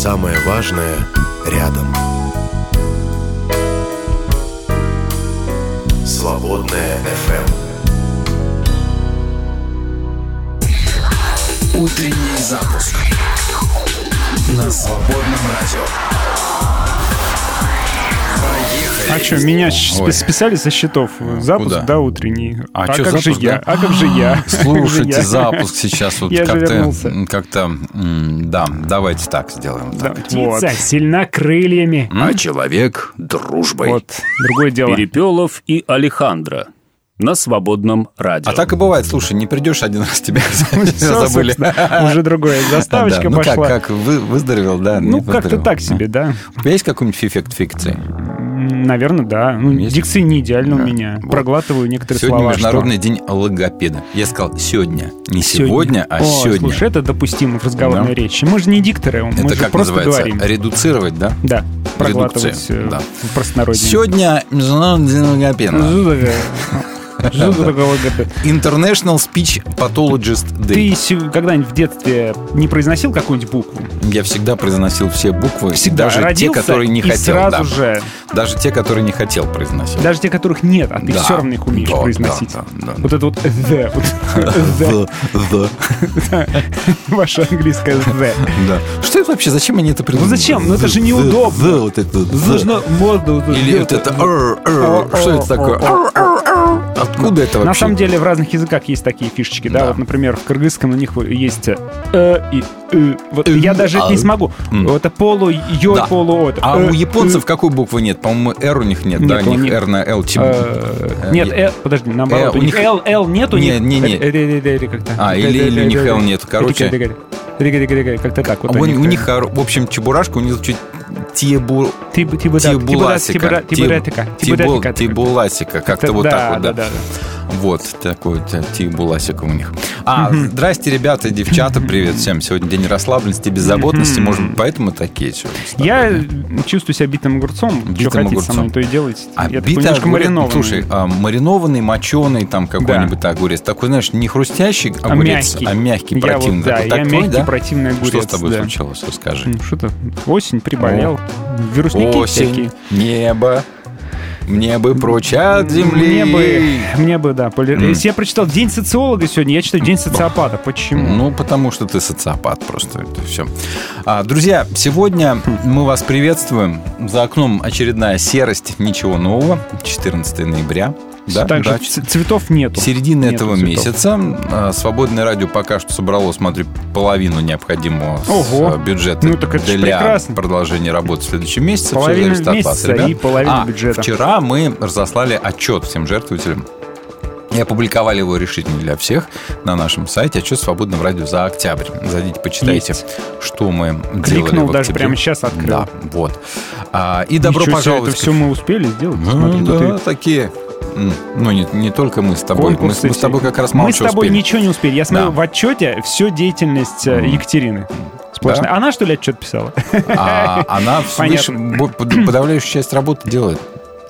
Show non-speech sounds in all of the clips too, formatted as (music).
Самое важное рядом. Свободная FM. Утренний запуск на свободном радио. А что, меня Ой. списали со счетов? Запуск, Куда? да, утренний. А А, чё, как же запуск, я? да? А как же я? (laughs) Же Слушайте, я? запуск сейчас вот Я же как-то... Как-то... Да, давайте так сделаем. Да, Так. вот. Птица сильна крыльями. А человек дружбой. Вот, другое дело. Перепелов и Алехандро на свободном радио. А так и бывает, слушай, не придешь один раз, тебя (laughs) забыли. Уже другое. Заставочка Да, ну пошла. как, как, вы- выздоровел, да? Ну, как-то так себе, да. У тебя есть какой-нибудь эффект фикции? Наверное, да. Ну, Есть? дикция не идеальна у меня. Проглатываю некоторые Сегодня слова. Международный день логопеда. Я сказал сегодня. Не сегодня, а сегодня. Слушай, это допустимо в разговорной речи. Мы же не дикторы, мы Это как просто называется? говорим. Редуцировать, да? Да, проглатывать э, в простонародье. Сегодня Международный день логопеда. Что такое? International Speech Pathologist Day. Ты когда-нибудь в детстве не произносил какую-нибудь букву? Я всегда произносил все буквы, Всегда даже те, которые не хотел. сразу да. же, Даже те, которые не хотел произносить. даже те, которых нет, а ты Да. все равно их умеешь Да, произносить. да, да, да. Вот это вот the, вот (laughs) the, (laughs) ваше английское the. Да. Что это вообще? Зачем они это придумали? Ну зачем? Ну это же неудобно. the, вот это. Нужно вот Или вот это «р», «р». Что это такое? «Р», «р», «р». Откуда это вообще? На самом деле в разных языках есть такие фишечки, да, Да. вот, например, в кыргызском у них есть э и э. Вот Э, я даже а, не смогу. Это полу ё, полу это. А Э, у японцев э. какой буквы нет? По-моему, R у них нет, да? У них. R на L. Э, Нет, Э, э, подожди, наоборот, э, у них L, L нет, у Не, них... не, не. э, э, э, э, как-то. А, Э, или- э, у э, них э, L э, нет. Короче. Э, э, э, Как-то так. вот у них, у них, в общем, чебурашка у них звучит тибу... Тибу- тибу- Тибуласика. тибуретика. Тибуласика. Как-то вот так вот, да, Вот, такой вот тибуласика у них. А, здрасте, ребята, девчата, привет всем. Сегодня день расслабленности, беззаботности. Может быть, поэтому такие сегодня. Я чувствую себя битым огурцом. Что Битым хотите огурцом. со мной, то и делайте. А Я такой битый немножко огурец, маринованный. Слушай, а, маринованный, моченый, там какой-нибудь огурец. Такой, знаешь, не хрустящий А огурец, мягкий. а мягкий, Я противный. вот, да, такой. я Такой, мягкий, да? противный огурец. Что с тобой да. случилось, расскажи. Ну, Что-то осень приболел. Вирусники всякие. Осень, небо, мне бы прочь от земли. Мне бы, мне бы, да. поли- Если я прочитал День социолога сегодня, я читаю День социопата. Почему? Ну, потому что ты социопат просто, это все. А, друзья, сегодня мы вас приветствуем. За окном очередная серость, ничего нового. 14 ноября. Да, Также да, ц- цветов нету. Середина Нету этого цветов. месяца. А, Свободное радио пока что собрало, смотрю, половину необходимого Ого. а, бюджета Ну, так это для прекрасно. продолжения работы в следующем месяце. Половина вас, месяца ребят. и половина А, бюджета. Вчера мы разослали отчет всем жертвователям. И опубликовали его решительно для всех на нашем сайте отчет свободного радио за октябрь. Зайдите, почитайте, Есть. что мы делали Кликнул в даже октябре. прямо сейчас открыл. Да, вот. А, и добро Ничего себе, пожаловать. Это все мы успели сделать. Ну, Смотри, да, и такие. Ну, не, не только мы с тобой. Мы, с- конкурсы мы с тобой как раз мало Мы с тобой успели. ничего не успели. Я смотрю, Да. в отчете все деятельность э, Екатерины. Сплошная. Да? Она, что ли, отчет писала? А она (laughs) под- подавляющую часть работы делает.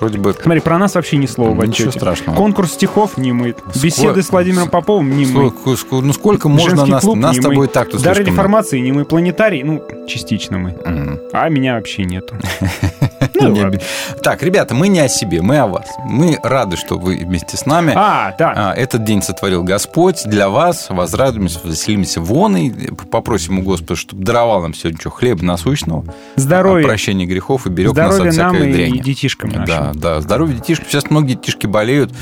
Вроде бы. Смотри, про нас вообще ни слова в Ничего страшного. Конкурс стихов не мыт. Беседы с Владимиром Поповым не мы. Ск- ну сколько можно Женский нас, клуб нас с тобой мы. так тут Дары реформации не мы. Планетарий, ну, частично мы. много. А меня вообще нету. (laughs) Ну, не ладно. оби- Так, ребята, мы не о себе, мы о вас. Мы рады, что вы вместе с нами. А, да. А, Этот день сотворил Господь для вас. Возрадуемся, веселимся вон и попросим у Господа, чтобы даровал нам сегодня что, хлеба насущного, Здоровья. прощения грехов и берег нас Здоровья от нам всякой и дряни. детишкам нашим. Да, да, здоровье детишек. Сейчас многие детишки болеют,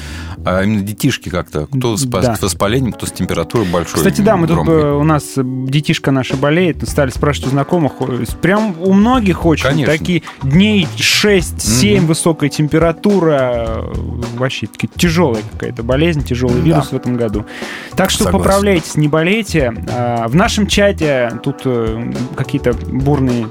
а именно детишки как-то. Кто с, Да. с воспалением, кто с температурой большой. Кстати, да, мы тут громкой. э, у нас детишка наша болеет, стали спрашивать у знакомых. Прям у многих очень Конечно. такие дней 6-7, высокая температура, э, вообще тяжелая какая-то болезнь, тяжелый вирус в этом году. Так что Согласен. поправляйтесь, не болейте. А, В нашем чате тут э, какие-то бурные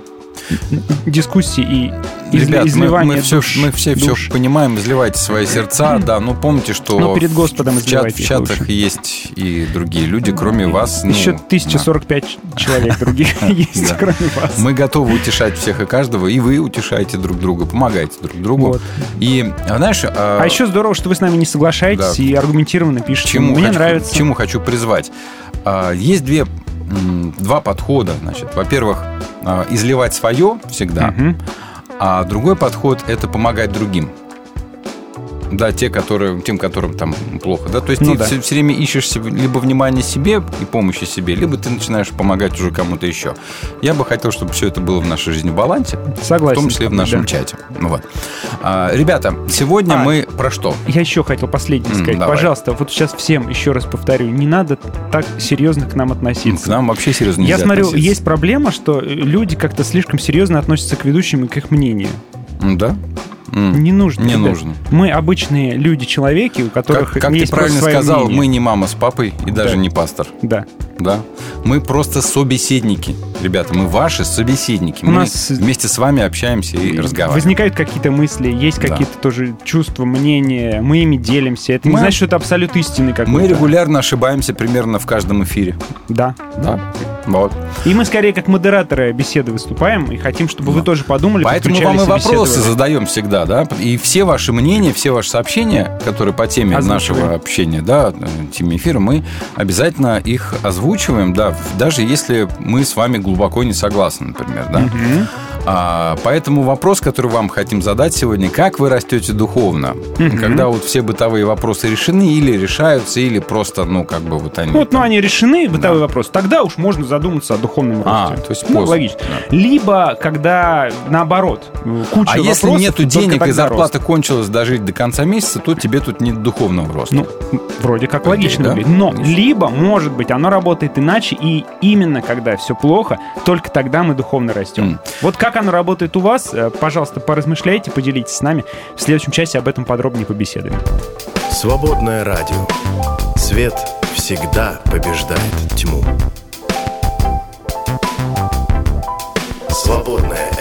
дискуссии и Ребят, мы, изливания мы все, душ- мы все, душ. все понимаем, изливайте свои сердца, да, но помните, что Но перед Господом в, чат- в чатах лучше. есть и другие люди, кроме вас. ну, Еще да. 1045 человек других (laughs) есть, Да. кроме вас. Мы готовы утешать всех и каждого, и вы утешаете друг друга, помогаете друг другу. Вот. И, а, знаешь, а, А еще здорово, что вы с нами не соглашаетесь Да. и аргументированно пишете. чему Мне хочу, нравится. чему хочу призвать. А, Есть две два подхода. Значит, во-первых, а, изливать свое всегда, Мгм. а другой подход это помогать другим. Да, те, которые, тем, которым там плохо. Да? То есть Ну ты да. все, время ищешь себе- либо внимание себе и помощи себе, либо ты начинаешь помогать уже кому-то еще. Я бы хотел, чтобы все это было в нашей жизни в балансе, Согласен. в том числе в нашем Да. чате. Ну Вот. А, ребята, сегодня А. мы про что? Я еще хотел последнее сказать. давай. Пожалуйста, вот сейчас всем еще раз повторю, не надо так серьезно к нам относиться. К нам вообще серьезно Я нельзя смотрю, относиться. есть проблема, что люди как-то слишком серьезно относятся к ведущим и к их мнению. Да? Не нужно. Не ребят. нужно. Мы обычные люди-человеки, у которых Как, как ты есть правильно просто свое сказал, мнение. мы не мама с папой и даже Да. не пастор. Да. Да. Мы просто собеседники. Ребята, мы ваши собеседники. У мы нас- вместе с вами общаемся и разговариваем. Возникают какие-то мысли, есть Да. какие-то тоже чувства, мнения, мы ими делимся. Это не Мы- значит, что это абсолют истины какой-то. Мы регулярно ошибаемся примерно в каждом эфире. Да. Да. Вот. И мы скорее как модераторы беседы выступаем и хотим, чтобы вы тоже подумали, Поэтому вам и вопросы задаем всегда, да. И все ваши мнения, все ваши сообщения, которые по теме Озвучиваем. нашего общения, да, теме эфира, мы обязательно их озвучиваем, да, даже если мы с вами глубоко не согласны, например, да. Мгм. А, поэтому вопрос, который вам хотим задать сегодня, как вы растете духовно? Мгм. Когда вот все бытовые вопросы решены или решаются, или просто, ну, как бы вот они... Вот, ну, они решены, бытовой вопрос. Тогда уж можно задуматься о духовном росте. А, то есть ну, поздно. логично. Либо, когда наоборот, куча А если вопросов, нету только денег и зарплата рост. кончилась дожить до конца месяца, то тебе тут нет духовного роста. Ну, вроде как Окей, логично да? выглядит. Но Конечно. либо, может быть, оно работает иначе, и именно когда все плохо, только тогда мы духовно растем. М. Вот как оно работает у вас, э, пожалуйста, поразмышляйте, поделитесь с нами. В следующем часе об этом подробнее побеседуем. Свободное радио. Свет всегда побеждает тьму. Свободное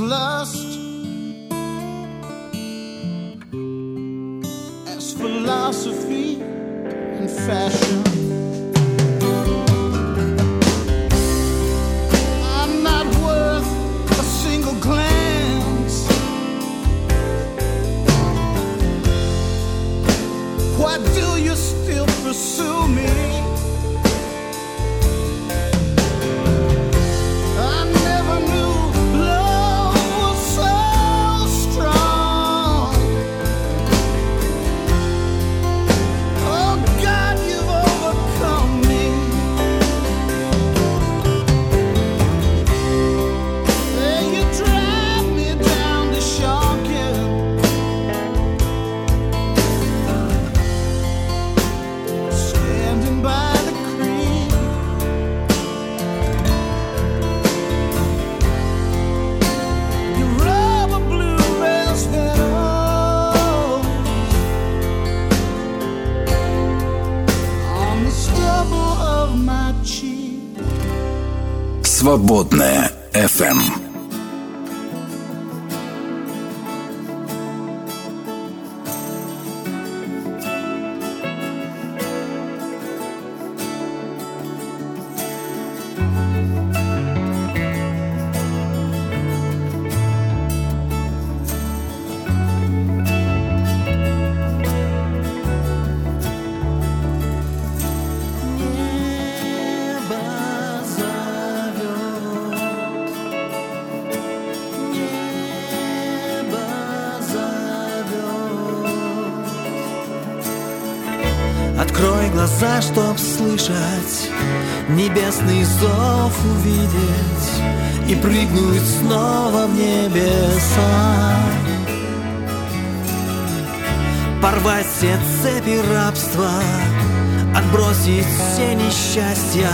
lost Свободная FM. Открой глаза, чтоб слышать Небесный зов увидеть И прыгнуть снова в небеса. Порвать все цепи рабства Отбросить все несчастья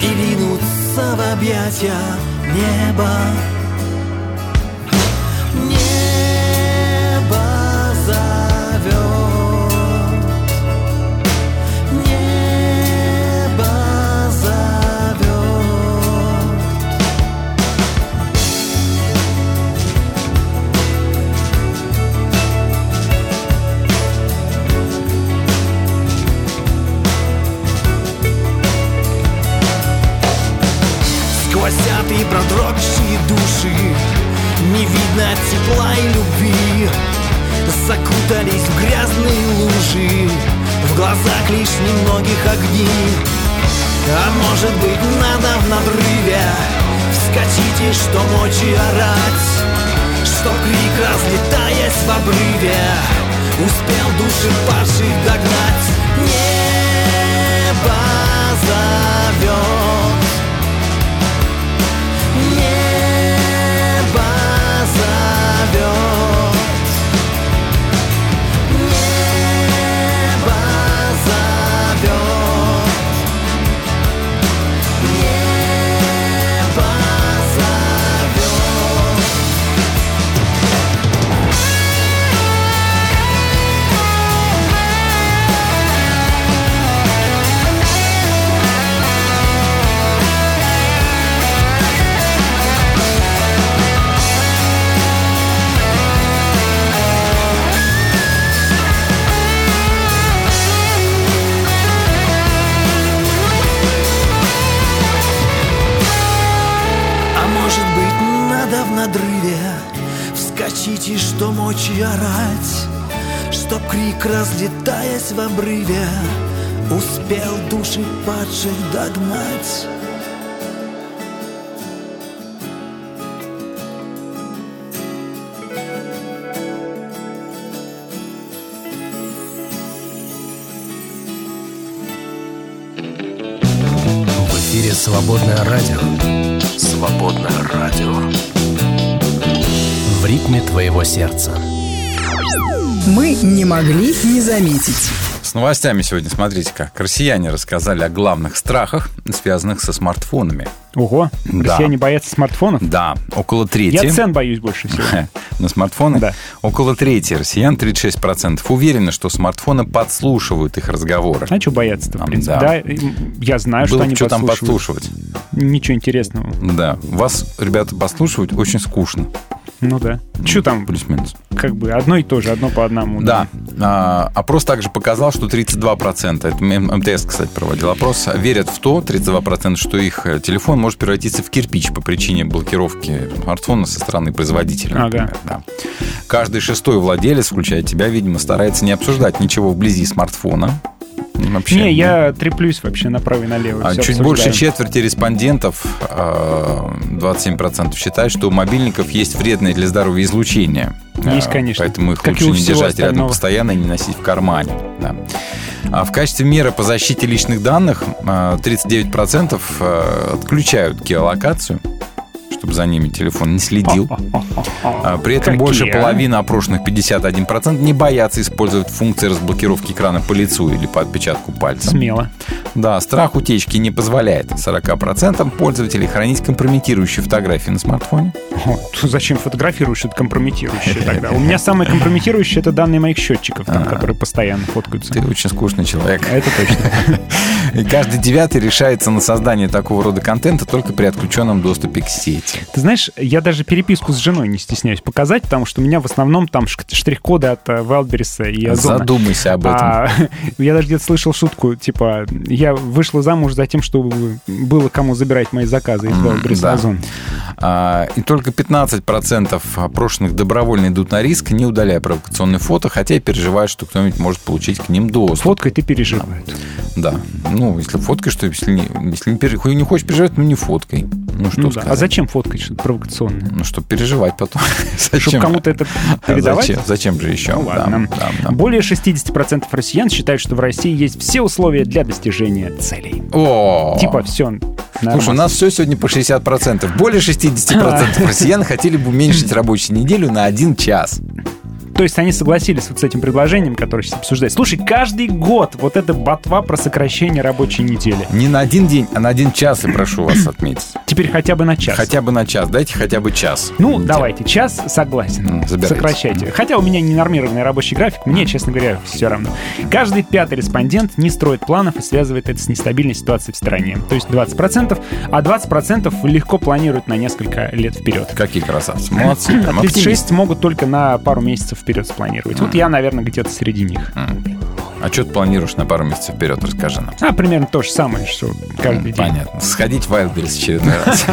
И ринуться в объятия неба видно тепла и любви. Закутались в грязные лужи. В глазах лишь немногих огней А может быть надо в надрыве Вскочить и что мочи орать? Чтоб крик, разлетаясь в обрыве Успел души падших догнать? Небо зовет что мочи орать Чтоб крик, разлетаясь в обрыве Успел души падших догнать В эфире «Свободное радио». «Свободное радио». В ритме твоего сердца. Мы не могли не заметить. С новостями сегодня, смотрите как. Россияне рассказали о главных страхах, связанных со смартфонами. Ого, Да. россияне боятся смартфонов? Да, около трети. Я цен боюсь больше всего. (laughs) На смартфоны? Да. Около трети россиян, 36%, уверены, что смартфоны подслушивают их разговоры. А что бояться-то, в принципе? да. Да, я знаю, Было что они что там подслушивать. Ничего интересного. Да, вас, ребята, послушивать очень скучно. Ну да. Что там, Плюс-минус. как бы, одно и то же, одно по одному. Да. А, опрос также показал, что 32%, это МТС, кстати, проводил опрос, верят в то, 32%, что их э, телефон может превратиться в кирпич по причине блокировки смартфона со стороны производителя. Ага. да. Каждый шестой владелец, включая тебя, видимо, старается не обсуждать ничего вблизи смартфона. Вообще, Не, я треплюсь вообще направо и налево. а Чуть обсуждаю. больше четверти респондентов, э, 27%, считают, что у мобильников есть вредное для здоровья излучение. Есть, Э, конечно. Поэтому их Как лучше не держать рядом остального. постоянно и не носить в кармане. Да. А в качестве меры по защите личных данных э, 39% э, отключают геолокацию, чтобы за ними телефон не следил. А При этом Какие, больше а? половины опрошенных, 51%, не боятся использовать функции разблокировки экрана по лицу или по отпечатку пальца. Смело. Да, страх утечки не позволяет 40% пользователей хранить компрометирующие фотографии на смартфоне. О, зачем фотографируешь что-то компрометирующее тогда? У меня самое компрометирующее это данные моих счетчиков, там, которые постоянно фоткаются. Ты очень скучный человек. Это точно. (laughs) И каждый девятый решается на создание такого рода контента только при отключенном доступе к сети. Ты знаешь, я даже переписку с женой не стесняюсь показать, потому что у меня в основном там штрих-коды от э, Wildberries и Озона. Задумайся об этом. А, (laughs) я даже где-то слышал шутку, типа, я вышла замуж за тем, чтобы было кому забирать мои заказы из и да. Озон. А, И только 15% опрошенных добровольно идут на риск, не удаляя провокационные фото, хотя и переживают, что кто-нибудь может получить к ним доступ. Фоткой ты переживают. Да. Ну, если фоткаешь, то если не, если не, не хочешь переживать, ну не фоткой. Ну, что Ну да. сказать? А зачем фоткать что-то провокационное? Ну, чтобы переживать потом. (laughs) Чтобы кому-то это передавать? Зачем? Зачем же еще? Ну Да, ладно. да, да. Более 60% россиян считают, что в России есть все условия для достижения целей. О! Типа все. Слушай, у нас все сегодня по 60%. Более 60% (laughs) россиян хотели бы уменьшить рабочую неделю на один час. То есть они согласились вот с этим предложением, которое сейчас обсуждается. Слушай, каждый год вот эта ботва про сокращение рабочей недели. Не на один день, а на один час, и прошу вас отметить. Теперь хотя бы на час. Хотя бы на час. Дайте хотя бы час. Ну, давайте, час согласен. М, забирайте. Сокращайте. Хотя у меня не нормированный рабочий график, мне, честно говоря, все равно. Каждый пятый респондент не строит планов и связывает это с нестабильной ситуацией в стране. То есть 20%, а 20% легко планируют на несколько лет вперед. Какие красавцы. Молодцы. А прям оптимисты. 36 могут только на пару месяцев вперед спланировать. Вот я, наверное, где-то среди них. А что ты планируешь на пару месяцев вперед? Расскажи нам. А, примерно то же самое, что каждый день. Понятно. Сходить в Wildberries очередной (laughs) раз.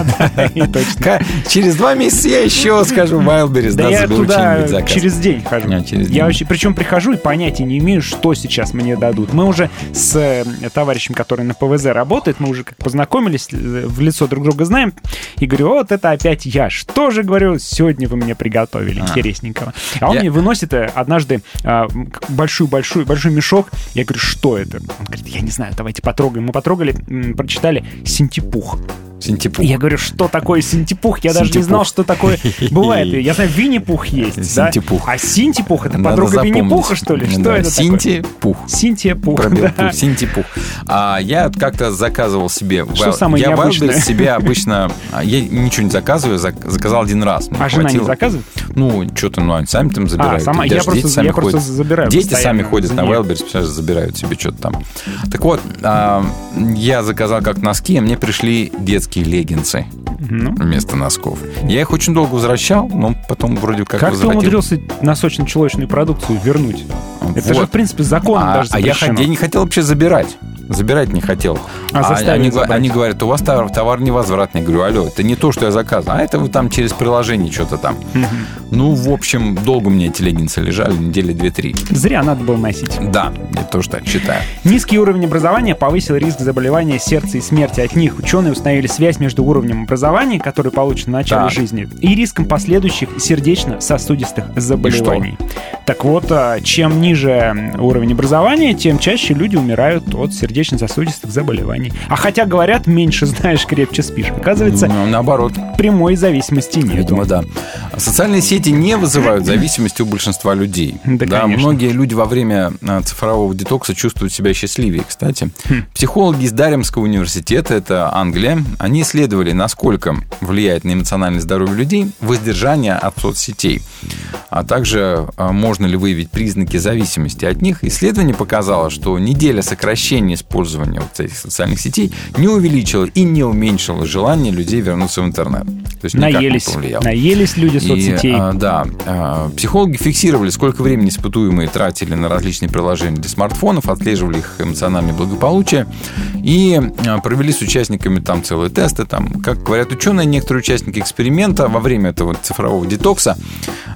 Через два месяца я еще скажу в Wildberries, Да я туда через день хожу. А. Я вообще, причем прихожу и понятия не имею, что сейчас мне дадут. Мы уже с э, товарищем, который на ПВЗ работает, мы уже как познакомились, э, в лицо друг друга знаем, и говорю, вот это опять я. Что же, говорю, сегодня вы мне приготовили интересненького? А он мне выносит э, однажды большую-большую большой мешок. Я говорю, что это? Он говорит, я не знаю, давайте потрогаем. Мы потрогали, прочитали синтепух. Синтепух. Я говорю, что такое синтепух? Я даже не Синтепух. знал, что такое (laughs) бывает. Я знаю, Винни-Пух есть, да? Синтепух. А Синтепух — это Надо подруга. Винни-Пуха, что ли? Что Да, это такое? Синтепух. Синтепух, Пробел да. пух, синтепух. А я как-то заказывал себе... Что Wild- самое я? Wildberries себе (laughs) обычно... а, Я ничего не заказываю, зак- заказал один раз. Мне А жена не заказывает? Ну, что-то, ну, они сами там забирают. сама- И я просто- дети сами я просто ходят. забираю Дети постоянно сами ходят на. Wildberries, представляешь, забирают себе что-то там. Так вот, а, я заказал как носки, а мне пришли детские леггинсы Ну. вместо носков. Я их очень долго возвращал, но потом вроде как, Как ты возвратил. умудрился носочно-чулочную продукцию вернуть? Это Вот. же, в принципе, законом а, даже а я, запрещено. я не хотел вообще забирать. Забирать не хотел. А заставили они, забрать. они говорят, у вас товар, товар невозвратный. Я говорю, алло, это не то, что я заказывал, а это вы там через приложение что-то там. Ну, в общем, долго у меня эти леггинсы лежали, недели две-три. Зря надо было носить. Да, я тоже так считаю. Низкий уровень образования повысил риск заболевания сердца и смерти. От них ученые установили связь между уровнем образования, который получен в начале Так. жизни, и риском последующих сердечно-сосудистых заболеваний. Так вот, а, чем ниже уровень образования, тем чаще люди умирают от сердечно-сосудистых заболеваний. А хотя говорят, меньше (laughs) знаешь, крепче спишь. Оказывается, Ну, наоборот. прямой зависимости нет. Видимо, да. Социальные сети не вызывают (clears throat) зависимости у большинства людей. Да, конечно. многие люди во время а, цифрового детокса чувствуют себя счастливее, кстати. Хм. Психологи из Даремского университета, это Англия, они исследовали, насколько влияет на эмоциональное здоровье людей воздержание от соцсетей, а также а, можно ли выявить признаки зависимости от них. Исследование показало, что неделя сокращения использования вот этих социальных сетей не увеличила и не уменьшила желание людей вернуться в интернет. То есть никак не Наелись, повлияло. наелись люди И, соцсетей. а, да, а, психологи фиксировали, сколько времени испытуемые тратили на различные приложения для смартфонов, отслеживали их эмоциональное благополучие и а, провели с участниками там целые тесты. Там, как говорят ученые, некоторые участники эксперимента во время этого цифрового детокса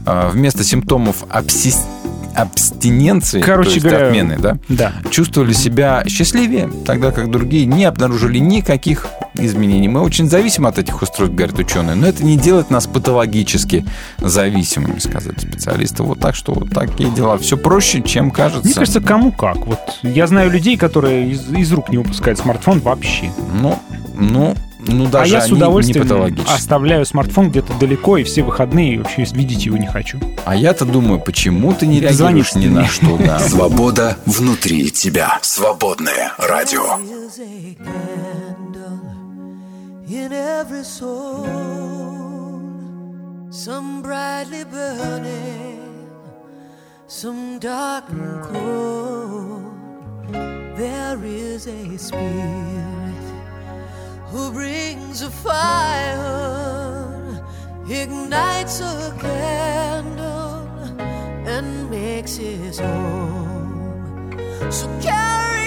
а, вместо симптомов абсис- абстиненции, Короче то есть говоря, отмены, да, Да. чувствовали себя счастливее, тогда как другие не обнаружили никаких изменений. Мы очень зависимы от этих устройств, говорят ученые, но это не делает нас патологически зависимыми, сказали специалисты. Вот так что вот такие дела. Все проще, чем кажется. Мне кажется, кому как. Вот я знаю людей, которые из, из рук не выпускают смартфон вообще. Ну, ну, ну даже а я с удовольствием оставляю смартфон где-то далеко, и все выходные и вообще видеть его не хочу. А я-то думаю, почему ты не реагируешь ни на что, да. (laughs) Свобода внутри тебя. Свободное радио. is a candle in every soul, some brightly burning, some dark and cold. There is a spirit who brings a fire, ignites a candle, and makes his home. So carry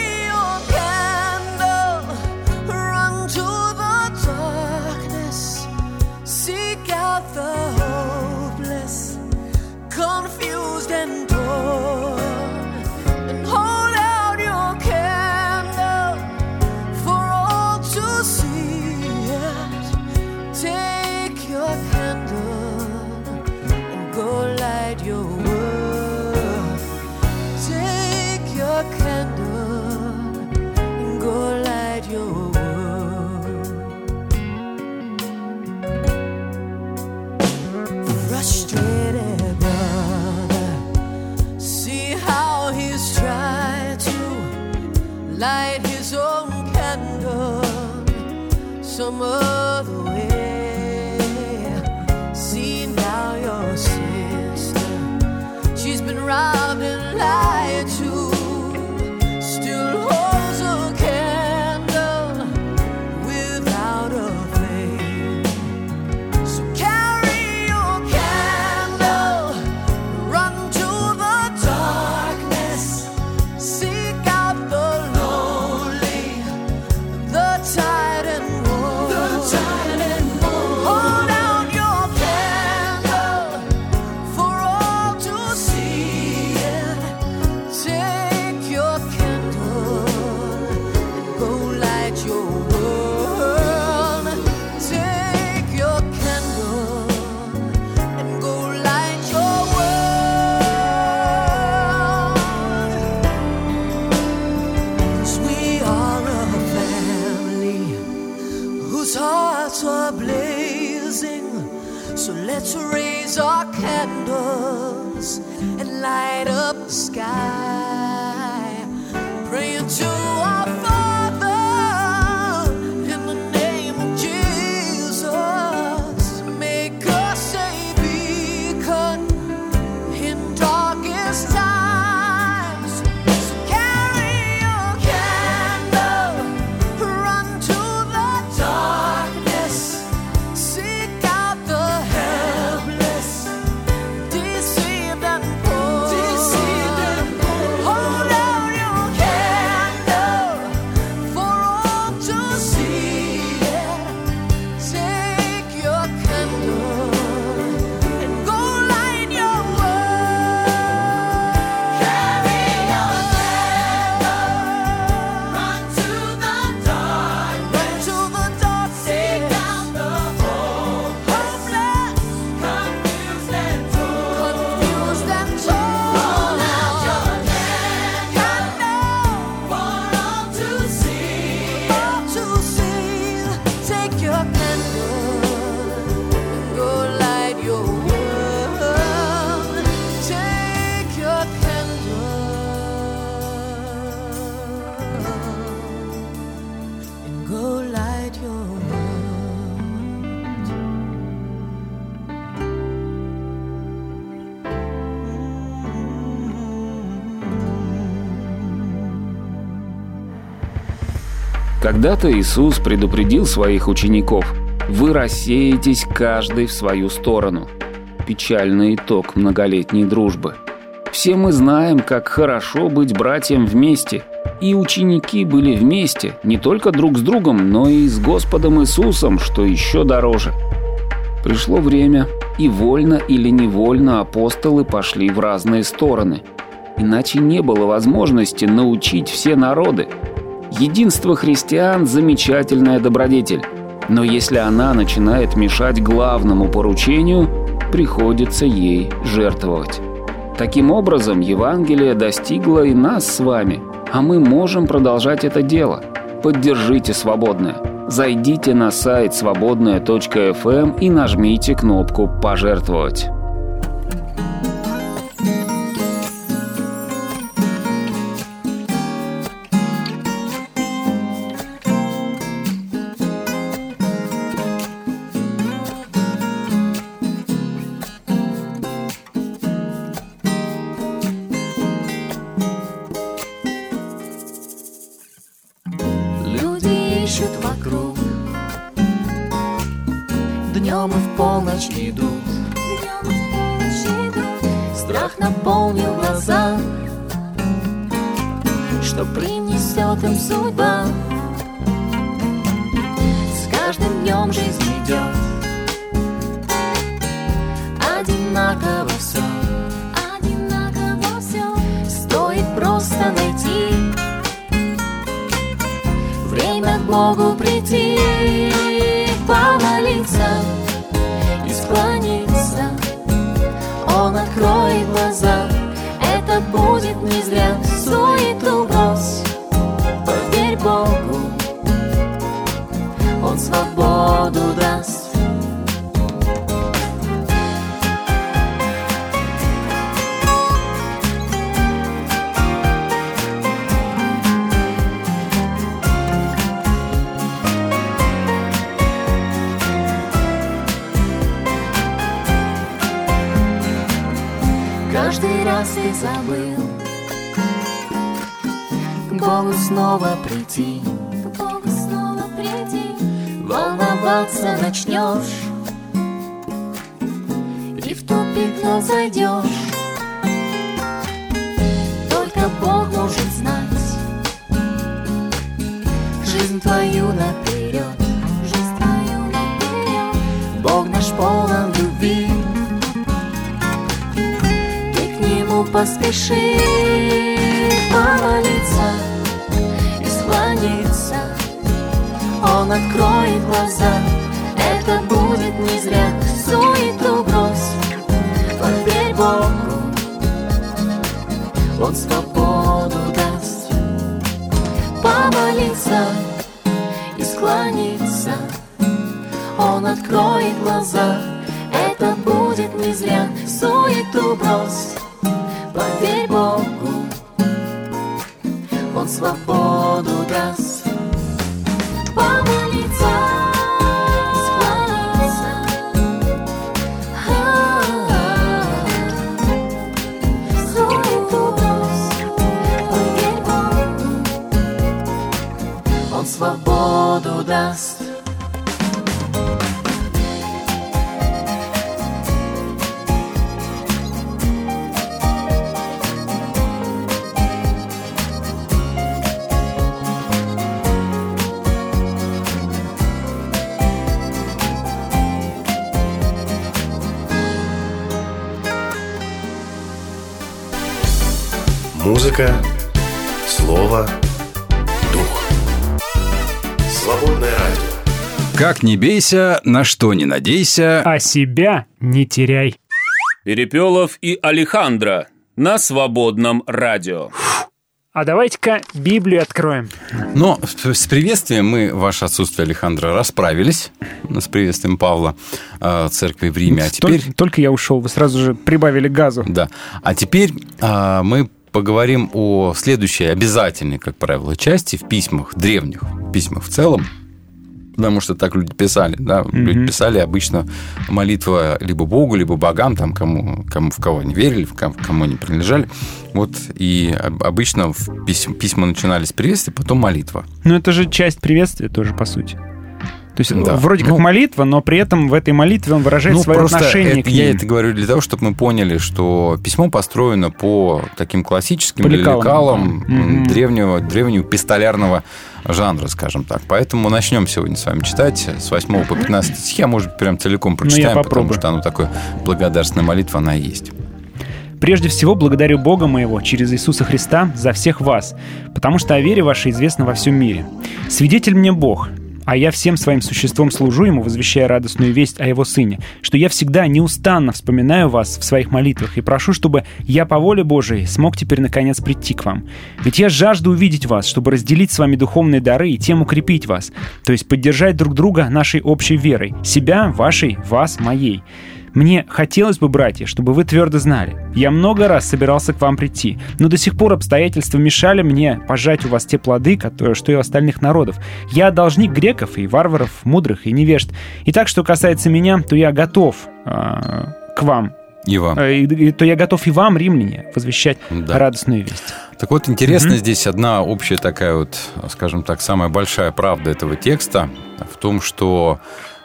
Когда-то Иисус предупредил своих учеников «Вы рассеетесь каждый в свою сторону». Печальный итог многолетней дружбы. Все мы знаем, как хорошо быть братьям вместе. И ученики были вместе, не только друг с другом, но и с Господом Иисусом, что еще дороже. Пришло время, и вольно или невольно апостолы пошли в разные стороны. Иначе не было возможности научить все народы. Единство христиан – замечательная добродетель. Но если она начинает мешать главному поручению, приходится ей жертвовать. Таким образом, Евангелие достигло и нас с вами, а мы можем продолжать это дело. Поддержите свободное. Зайдите на сайт свободная.фм и нажмите кнопку «Пожертвовать». Даст. Музыка, Как не бейся, на что не надейся. А себя не теряй. Перепелов и Алехандро на свободном радио. А давайте-ка Библию откроем. Но с приветствием мы, ваше отсутствие, Александра, расправились. С приветствием Павла э, церкви в Риме. А теперь... Только, только я ушел, вы сразу же прибавили газу. Да. А теперь э, мы поговорим о следующей обязательной, как правило, части в письмах древних, в письмах в целом. Потому что так люди писали, да. Люди писали обычно молитва либо Богу, либо богам, там, кому, кому в кого они верили, в ком- кому они принадлежали. Вот, и об- обычно письма, письма начинались с приветствия, потом молитва. Ну, это же часть приветствия тоже, по сути. То есть Да. вроде как Ну, молитва, но при этом в этой молитве он выражает Ну, свое отношение это- к я ним. это говорю для того, чтобы мы поняли, что письмо построено по таким классическим По лекалам. лекалам Мгм. древнего, древнего пистолярного жанра, скажем так. Поэтому начнем сегодня с вами читать с 8 по 15 стихи, а может быть, прям целиком прочитаем, потому попробую. что оно такое благодарственная молитва, она есть. Прежде всего, благодарю Бога моего через Иисуса Христа за всех вас, потому что о вере вашей известно во всем мире. Свидетель мне Бог, а я всем своим существом служу Ему, возвещая радостную весть о Его Сыне, что я всегда неустанно вспоминаю вас в своих молитвах и прошу, чтобы я по воле Божией смог теперь наконец прийти к вам. Ведь я жажду увидеть вас, чтобы разделить с вами духовные дары и тем укрепить вас, то есть поддержать друг друга нашей общей верой, себя, вашей, вас, моей. Мне хотелось бы, братья, чтобы вы твердо знали. Я много раз собирался к вам прийти, но до сих пор обстоятельства мешали мне пожать у вас те плоды, которые, что и у остальных народов. Я должник греков и варваров, мудрых и невежд. И так, что касается меня, то я готов а, к вам. И вам. Э, И, то я готов и вам, римляне, возвещать Да. радостную весть. Так вот, интересно здесь одна общая такая вот, скажем так, самая большая правда этого текста в том, что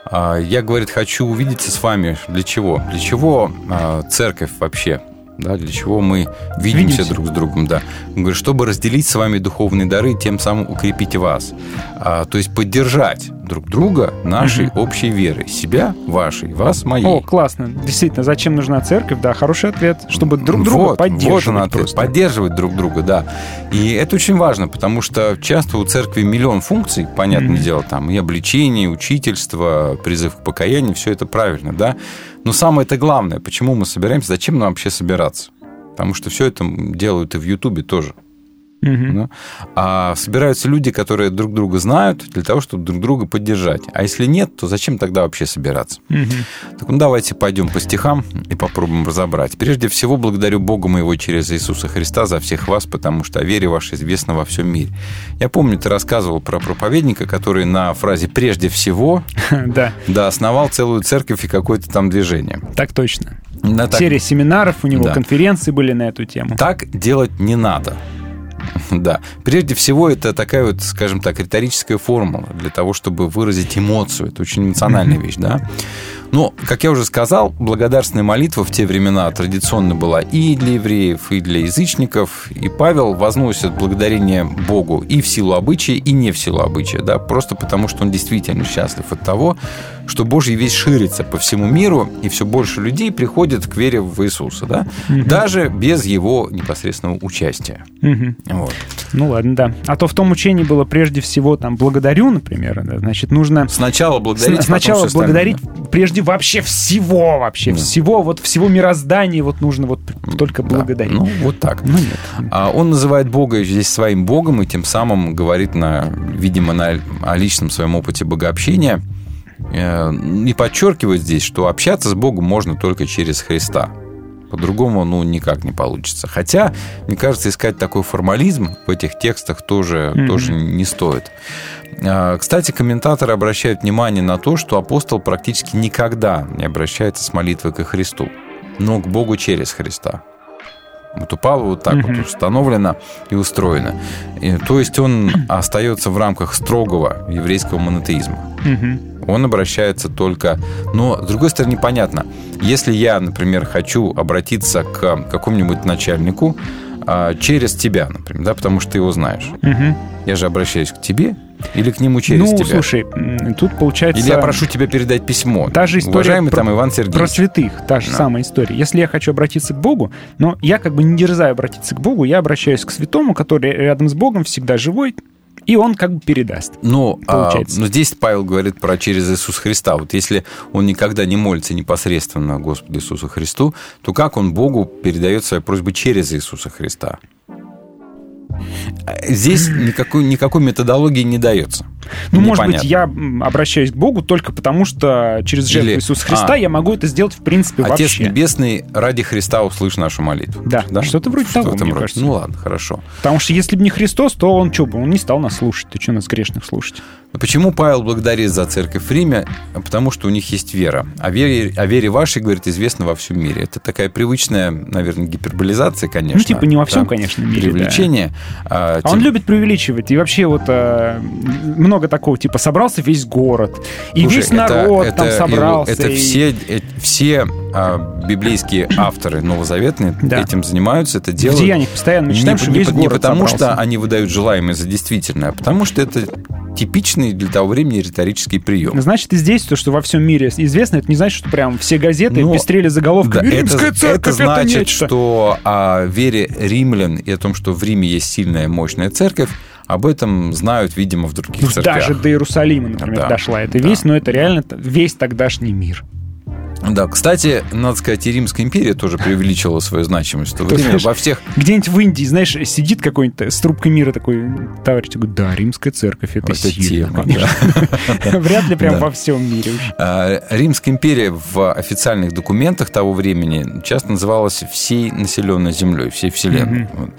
я, говорит, хочу увидеться с вами. Для чего? Для чего а, церковь вообще? Да, для чего мы видимся, Видимся. друг с другом, да. Он говорит, чтобы разделить с вами духовные дары, тем самым укрепить вас. А, то есть поддержать друг друга нашей общей верой. Себя, вашей, вас, моей. О, классно. Действительно, зачем нужна церковь? Да, хороший ответ. Чтобы друг друга вот, поддерживать Вот он ответ. просто. Поддерживать друг друга, да. И это очень важно, потому что часто у церкви миллион функций, понятное дело, там и обличение, и учительство, призыв к покаянию, все это правильно, да. Но самое это главное, почему мы собираемся, зачем нам вообще собираться? Потому что все это делают и в Ютубе тоже. Мгм. Да? А собираются люди, которые друг друга знают, для того, чтобы друг друга поддержать. А если нет, то зачем тогда вообще собираться? Мгм. Так ну давайте пойдем по стихам и попробуем разобрать. Прежде всего, благодарю Бога моего через Иисуса Христа за всех вас, потому что о вере вашей известно во всем мире. Я помню, ты рассказывал про проповедника, который на фразе «прежде всего» (laughs) Да, да, основал целую церковь и какое-то там движение. так точно. Да, так- Серия семинаров у него, Да. конференции были на эту тему. Так делать не надо. (laughs) Да. Прежде всего, это такая вот, скажем так, риторическая формула для того, чтобы выразить эмоцию. Это очень эмоциональная вещь, да. Но, как я уже сказал, благодарственная молитва в те времена традиционно была и для евреев, и для язычников. И Павел возносит благодарение Богу и в силу обычая, и не в силу обычая, да, просто потому, что он действительно счастлив от того, что Божья весть ширится по всему миру, и все больше людей приходят к вере в Иисуса, да, даже без его непосредственного участия. Мгм. Вот. Ну ладно, да. А то в том учении было прежде всего там благодарю, например, да, значит, нужно Сначала благодарить, Сна- потом сначала всё остальное. Прежде вообще всего вообще, Да. всего, вот всего мироздания вот нужно вот только Да. благодарить. Ну, вот так. Ну, нет. А Он называет Бога здесь своим Богом и тем самым говорит, на, видимо, на, о личном своем опыте богообщения э, и подчеркивает здесь, что общаться с Богом можно только через Христа. По-другому, ну, никак не получится. Хотя, мне кажется, искать такой формализм в этих текстах тоже, Мгм. тоже не стоит. А, Кстати, комментаторы обращают внимание на то, что апостол практически никогда не обращается с молитвой ко Христу, но к Богу через Христа. Вот у Павла вот так вот установлено и устроено. И, то есть он (clears throat) остается в рамках строгого еврейского монотеизма. Мгм. Он обращается только... Но, с другой стороны, непонятно. Если я, например, хочу обратиться к какому-нибудь начальнику а, через тебя, например, да, потому что ты его знаешь. Мгм. Я же обращаюсь к тебе или к нему через ну, тебя? слушай, м, тут получается... Или я прошу тебя передать письмо. Та же история Уважаемый про, там Иван про Сергеевич. святых, та же Да. самая история. Если я хочу обратиться к Богу, но я как бы не дерзаю обратиться к Богу, я обращаюсь к святому, который рядом с Богом всегда живой, и он как бы передаст. Ну, а, но здесь Павел говорит про через Иисуса Христа. Вот если он никогда не молится непосредственно Господу Иисусу Христу, то как он Богу передает свои просьбы через Иисуса Христа? Здесь никакой, никакой методологии не дается. Ну, может быть, Непонятно. я обращаюсь к Богу только потому, что через жертву Или- Иисуса Христа А. я могу это сделать, в принципе, Отец вообще. Небесный, ради Христа услышь нашу молитву. Да, что-то вроде того, Что-то мне вроде. кажется. Ну ладно, хорошо. Потому что если бы не Христос, то он что бы, он не стал нас слушать. Ты что нас грешных слушать? Почему Павел благодарит за церковь в Риме? Потому что у них есть вера. О вере, о вере вашей, говорит, известно во всем мире. Это такая привычная, наверное, гиперболизация, конечно. Ну, типа, не во всем, да, конечно, мире, Привлечение. А, А он тем- любит преувеличивать. И вообще вот э, много такого, типа, собрался весь город. И Слушай, весь это- народ это там собрался. Это и- все, э, все а, библейские авторы новозаветные Да. этим занимаются, это В делают. деяниях постоянно мы читаем, не, что не весь не город потому, собрался. что они выдают желаемое за действительное, а потому что это типичный для того времени риторический прием. Значит, и здесь то, что во всем мире известно, это не значит, что прям все газеты Но- пестрели заголовками Да, это, «Римская церковь, это значит, нечто». что о вере римлян и о том, что в Риме есть сильная, мощная церковь, об этом знают, видимо, в других Ну, церквях. Даже до Иерусалима, например, Да. дошла эта весть, но это реально весь тогдашний мир. Да, кстати, надо сказать, и Римская империя тоже преувеличила свою значимость. То время знаешь, во всех Где-нибудь в Индии, знаешь, сидит какой-нибудь с трубкой мира такой товарищ, такой, да, римская церковь, это, Это сильно, тема. (laughs) Вряд ли прям Да. во всем мире. А, Римская империя в официальных документах того времени часто называлась всей населенной землей, всей вселенной. Вот.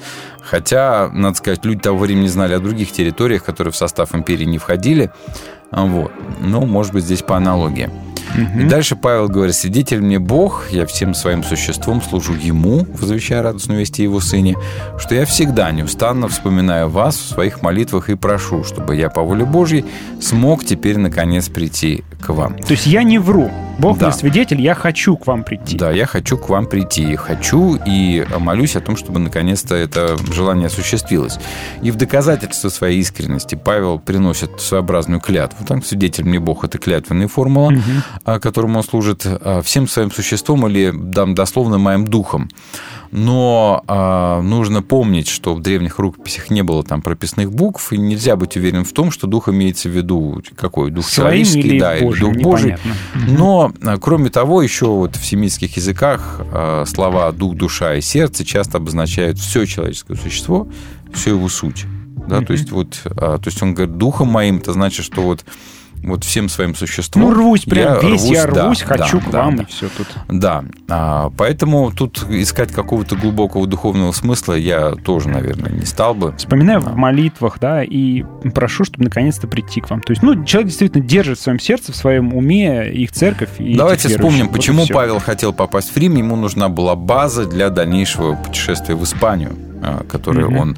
Хотя, надо сказать, люди того времени знали о других территориях, которые в состав империи не входили. Вот. Ну, может быть, здесь по аналогии. И дальше Павел говорит, свидетель мне Бог, я всем своим существом служу Ему, возвещая радостную весть Его Сыне, что я всегда неустанно вспоминаю вас в своих молитвах и прошу, чтобы я по воле Божьей смог теперь наконец прийти к вам. То есть я не вру. Бог Да. не свидетель, я хочу к вам прийти. Да, я хочу к вам прийти. Хочу и молюсь о том, чтобы наконец-то это желание осуществилось. И в доказательство своей искренности Павел приносит своеобразную клятву. Там свидетель мне Бог – это клятвенная формула, а, которому он служит а, всем своим существом или дам дословно моим духом. Но а, нужно помнить, что в древних рукописях не было там прописных букв, и нельзя быть уверен в том, что дух имеется в виду какой? Дух Своим человеческий, или да, или Божьим, дух Божий. непонятно. Но, а, кроме того, еще вот в семитских языках а, слова дух, душа и сердце часто обозначают все человеческое существо, всю его суть. Да, то есть вот, а, то есть он говорит, духом моим, это значит, что вот вот всем своим существом. Ну, рвусь прям, я весь я да, рвусь, хочу да, к да, вам, да. и все тут. Да, а, поэтому тут искать какого-то глубокого духовного смысла я тоже, наверное, не стал бы. Вспоминаю в молитвах, да, и прошу, чтобы наконец-то прийти к вам. То есть, ну, человек действительно держит в своем сердце, в своем уме их церковь. И Давайте вспомним. Вот почему. Павел хотел попасть в Рим. Ему нужна была база для дальнейшего путешествия в Испанию, а, которое Мгм. он,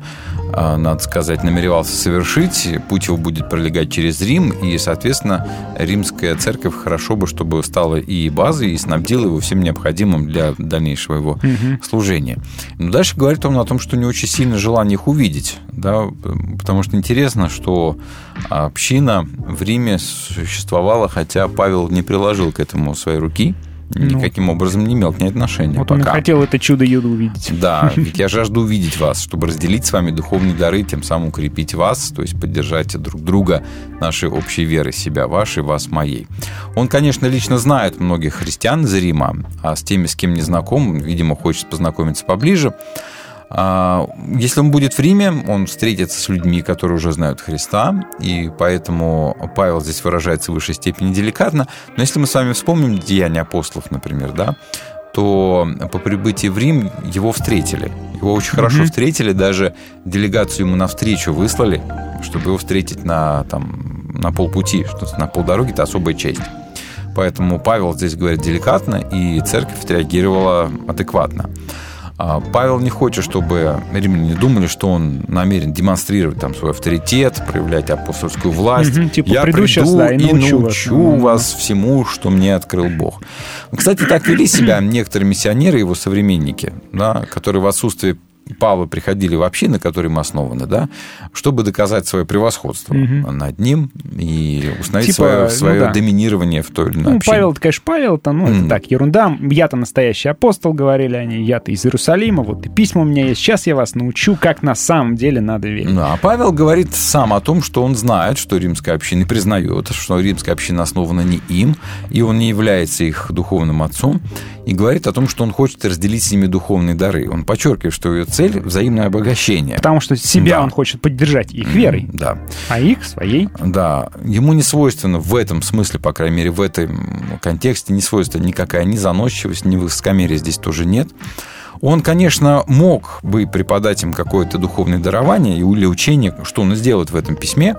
надо сказать, намеревался совершить. Путь его будет пролегать через Рим, и, соответственно, римская церковь хорошо бы, чтобы стала и базой, и снабдила его всем необходимым для дальнейшего его Мгм. служения. Но дальше говорит он о том, что него очень сильно желание их увидеть, да, потому что интересно, что община в Риме существовала, хотя Павел не приложил к этому своей руки, никаким образом не имел к ней отношения. Ну. Вот он и пока. хотел это чудо-юдо увидеть. Да, (laughs) ведь я жажду увидеть вас, чтобы разделить с вами духовные дары, тем самым укрепить вас, то есть поддержать друг друга нашей общей верой, себя вашей, вас моей. Он, конечно, лично знает многих христиан из Рима, а с теми, с кем не знаком, видимо, хочет познакомиться поближе. А, Если он будет в Риме, он встретится с людьми, которые уже знают Христа, и поэтому Павел здесь выражается в высшей степени деликатно. Но если мы с вами вспомним Деяния апостолов, например, да, то по прибытии в Рим его встретили. Его очень хорошо Мгм. встретили, даже делегацию ему навстречу выслали, чтобы его встретить на, там, на полпути, что на полдороги это особая честь. Поэтому Павел здесь говорит деликатно, и церковь отреагировала адекватно. А Павел не хочет, чтобы римляне думали, что он намерен демонстрировать там свой авторитет, проявлять апостольскую власть. Мгм, типа, Я приду приду щас, да, и научу научу, вас. Вас всему, что мне открыл Бог. Кстати, так вели себя (clears throat) некоторые миссионеры, его современники, да, которые в отсутствие Павла приходили в общины, которые им основаны, да, чтобы доказать свое превосходство Мгм. над ним и установить Типа, свое, ну свое да. доминирование в той или иной Ну, общине. Павел, конечно, Павел, то ну, это Мгм. так, ерунда. Я-то настоящий апостол, говорили они, я-то из Иерусалима, вот и письма у меня есть. Сейчас я вас научу, как на самом деле надо верить. Да, а Павел говорит сам о том, что он знает, что римская община и признает, что римская община основана не им, и он не является их духовным отцом. И говорит о том, что он хочет разделить с ними духовные дары. Он подчеркивает, что ее цель – взаимное обогащение. Потому что себя Да. он хочет поддержать их верой, Да. а их своей. Да, ему не свойственно в этом смысле, по крайней мере, в этом контексте не свойственна никакая ни заносчивость, ни высокомерия здесь тоже нет. Он, конечно, мог бы преподать им какое-то духовное дарование или учение, что он сделает в этом письме,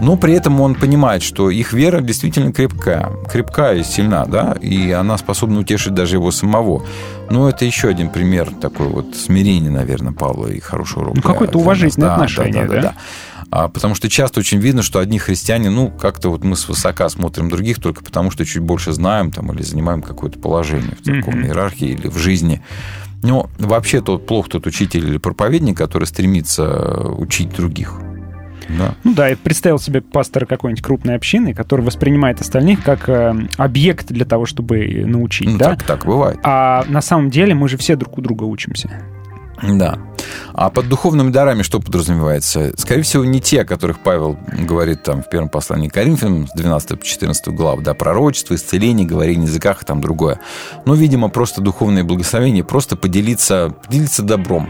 но при этом он понимает, что их вера действительно крепкая, крепкая и сильна, да, и она способна утешить даже его самого. Но это еще один пример такой вот смирения, наверное, Павла и хорошего урока. Ну, какое-то уважительное Да, отношение, да, да, да? да. А, потому что часто очень видно, что одни христиане, ну, как-то вот мы свысока смотрим других только потому, что чуть больше знаем там, или занимаем какое-то положение в церковной Мгм. иерархии или в жизни. Но вообще тот плох тот учитель или проповедник, который стремится э, учить других. Да. Ну да, я представил себе пастора какой-нибудь крупной общины, который воспринимает остальных как э, объект для того, чтобы научить, Ну, да? так, так бывает. А на самом деле мы же все друг у друга учимся. Да. А под духовными дарами что подразумевается? Скорее всего, не те, о которых Павел говорит там в первом послании к Коринфянам с 12 по 14 глав, да, пророчество, исцеление, говорение на языках и там другое. Но, видимо, просто духовное благословение, просто поделиться, поделиться добром,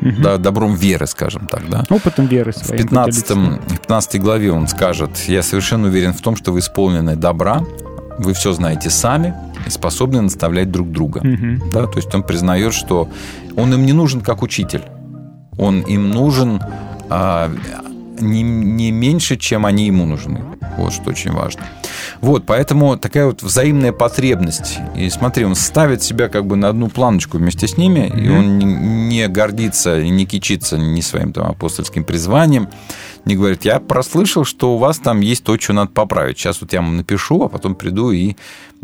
Мгм. да, добром веры, скажем так, да. Опытом веры В своей. 15, в 15 главе он скажет, я совершенно уверен в том, что вы исполнены добра, вы все знаете сами и способны наставлять друг друга. Мгм. Да, то есть он признает, что он им не нужен как учитель. Он им нужен а, не, не меньше, чем они ему нужны. Вот что очень важно. Вот, поэтому такая вот взаимная потребность. И смотри, он ставит себя как бы на одну планочку вместе с ними, и он не, не гордится и не кичится ни своим там апостольским призванием, не говорит, я прослышал, что у вас там есть то, что надо поправить. Сейчас вот я вам напишу, а потом приду и,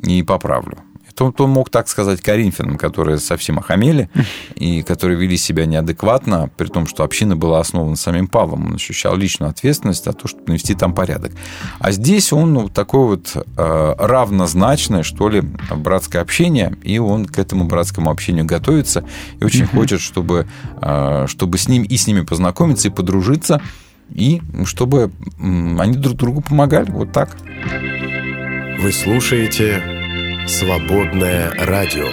и поправлю. Это он, мог так сказать коринфянам, которые совсем охамели (laughs) и которые вели себя неадекватно, при том, что община была основана самим Павлом. Он ощущал личную ответственность за то, чтобы навести там порядок. А здесь он ну, такое вот э, равнозначное, что ли, братское общение, и он к этому братскому общению готовится и очень хочет, чтобы, э, чтобы с ним и с ними познакомиться и подружиться, и чтобы они друг другу помогали. Вот так. Вы слушаете «Свободное радио».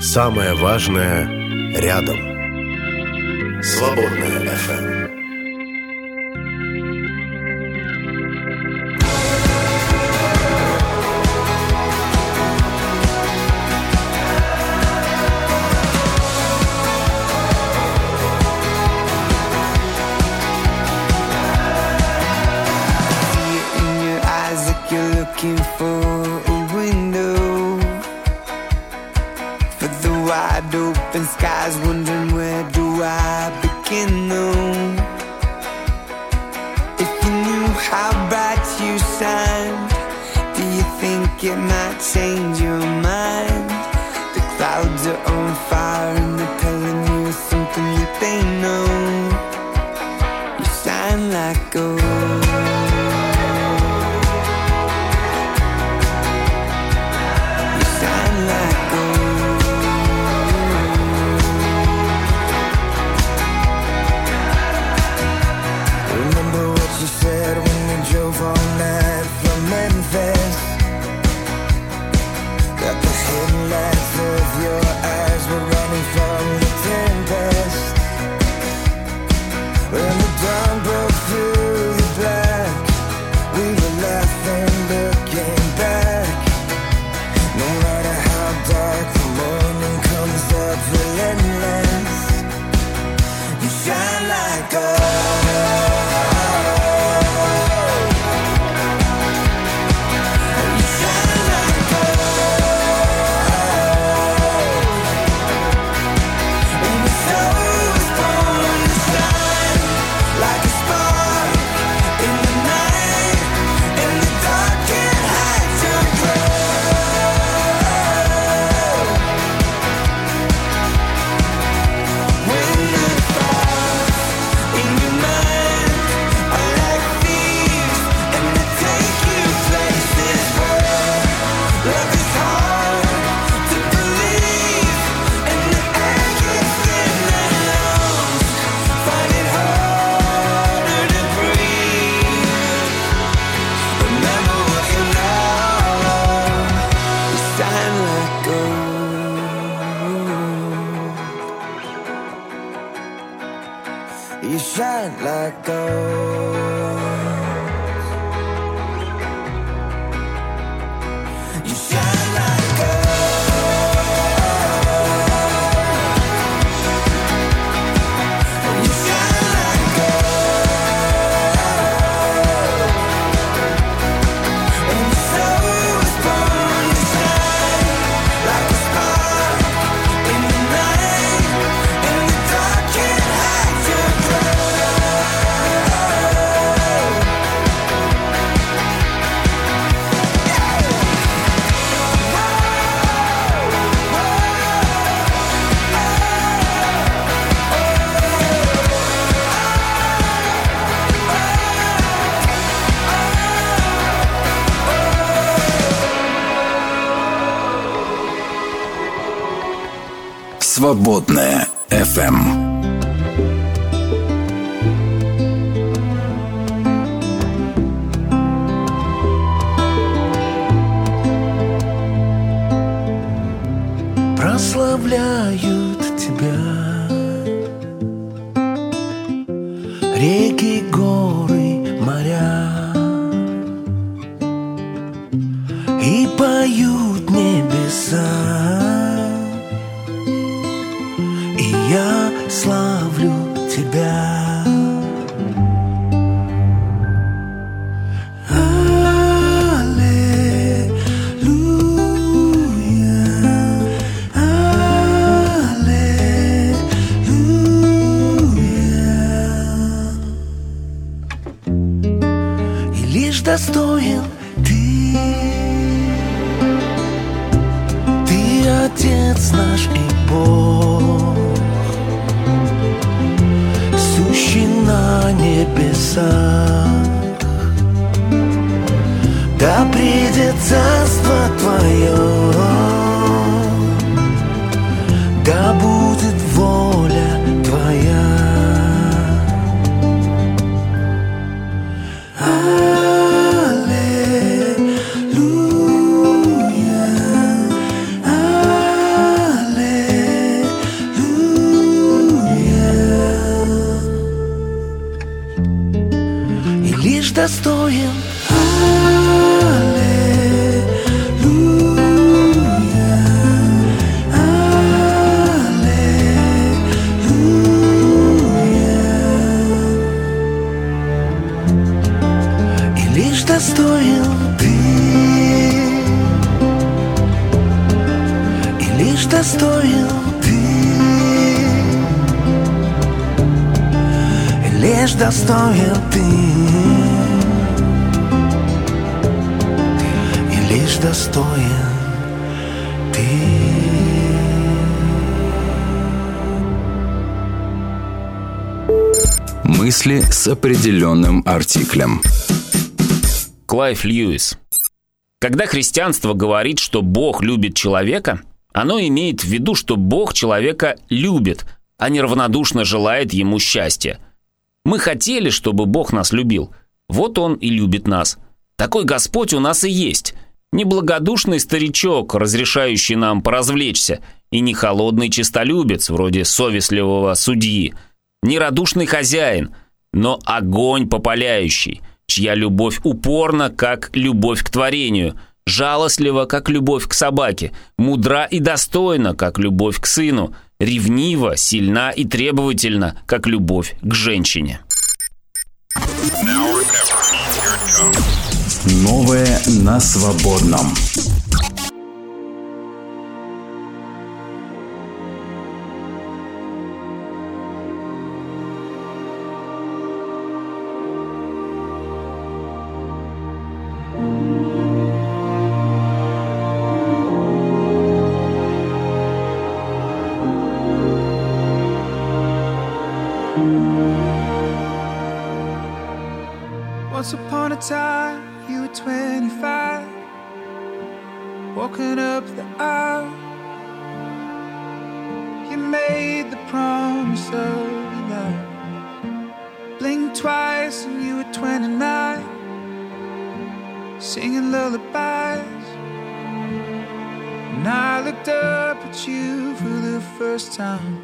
Самое важное рядом. Свободное FM. Свободная FM. прославляют тебя Реки, горы, определенным артиклем. Клайв Льюис. Когда христианство говорит, что Бог любит человека, оно имеет в виду, что Бог человека любит, а не равнодушно желает ему счастья. Мы хотели, чтобы Бог нас любил. Вот Он и любит нас. Такой Господь у нас и есть. Не благодушный старичок, разрешающий нам поразвлечься, и не холодный честолюбец, вроде совестливого судьи, не радушный хозяин, но огонь попаляющий, чья любовь упорна, как любовь к творению, жалостлива, как любовь к собаке, мудра и достойна, как любовь к сыну, ревнива, сильна и требовательна, как любовь к женщине. Новое на свободном. Time, you were 25, walking up the aisle. You made the promise of love. Blinked twice, and you were 29, singing lullabies. And I looked up at you for the first time.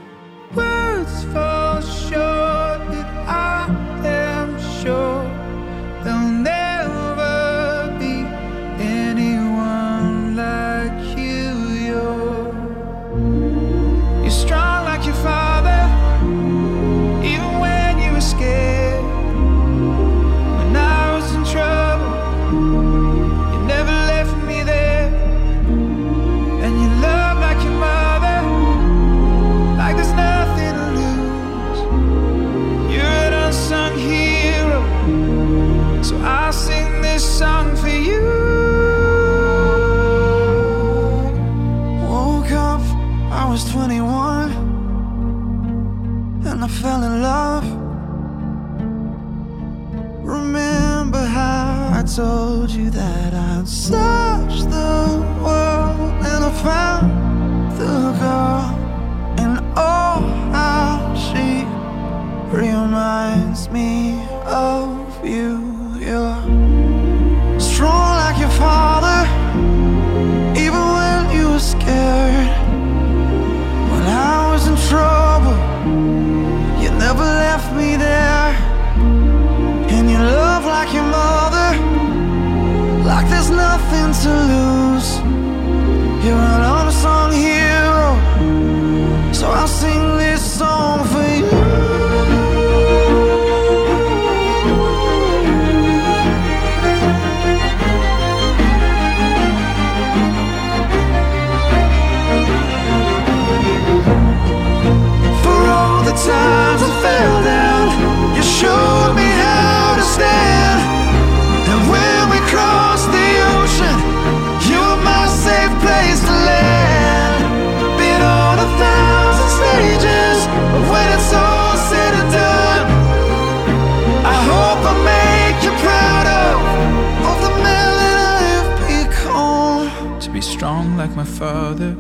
father,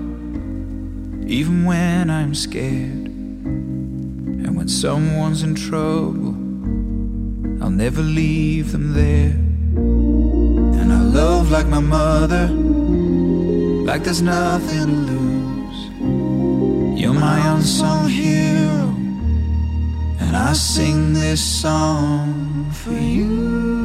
even when I'm scared. And when someone's in trouble, I'll never leave them there. And I love like my mother, like there's nothing to lose. You're my unsung hero, and I sing this song for you.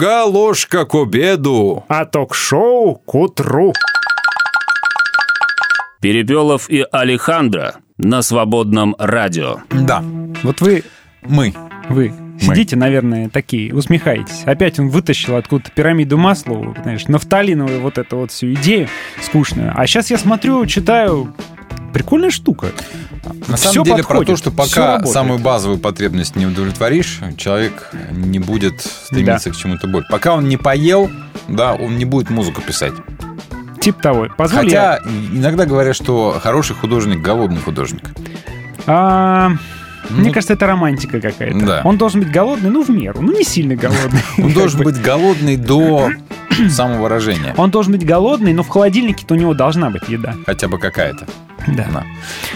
Дорога ложка к обеду. А ток-шоу к утру. Перепелов и Алехандро на свободном радио. Да. Вот вы... Мы. Вы сидите, наверное, такие, усмехаетесь. Опять он вытащил откуда-то пирамиду Маслоу, знаешь, нафталиновую вот эту вот всю идею скучную. А сейчас я смотрю, читаю, прикольная штука. На Всё самом деле про подходит, то, что пока самую базовую потребность не удовлетворишь, человек не будет стремиться к чему-то больше. Пока он не поел, да, он не будет музыку писать. Тип того. Позволь Хотя я- иногда говорят, что хороший художник голодный художник. А, Мне Ну, кажется, это романтика какая-то. Да. Он должен быть голодный, ну, в меру. Ну, не сильно голодный. (laughs) Он должен бы. быть голодный до (coughs) самовыражения. Он должен быть голодный, но в холодильнике-то у него должна быть еда. Хотя бы какая-то. Да.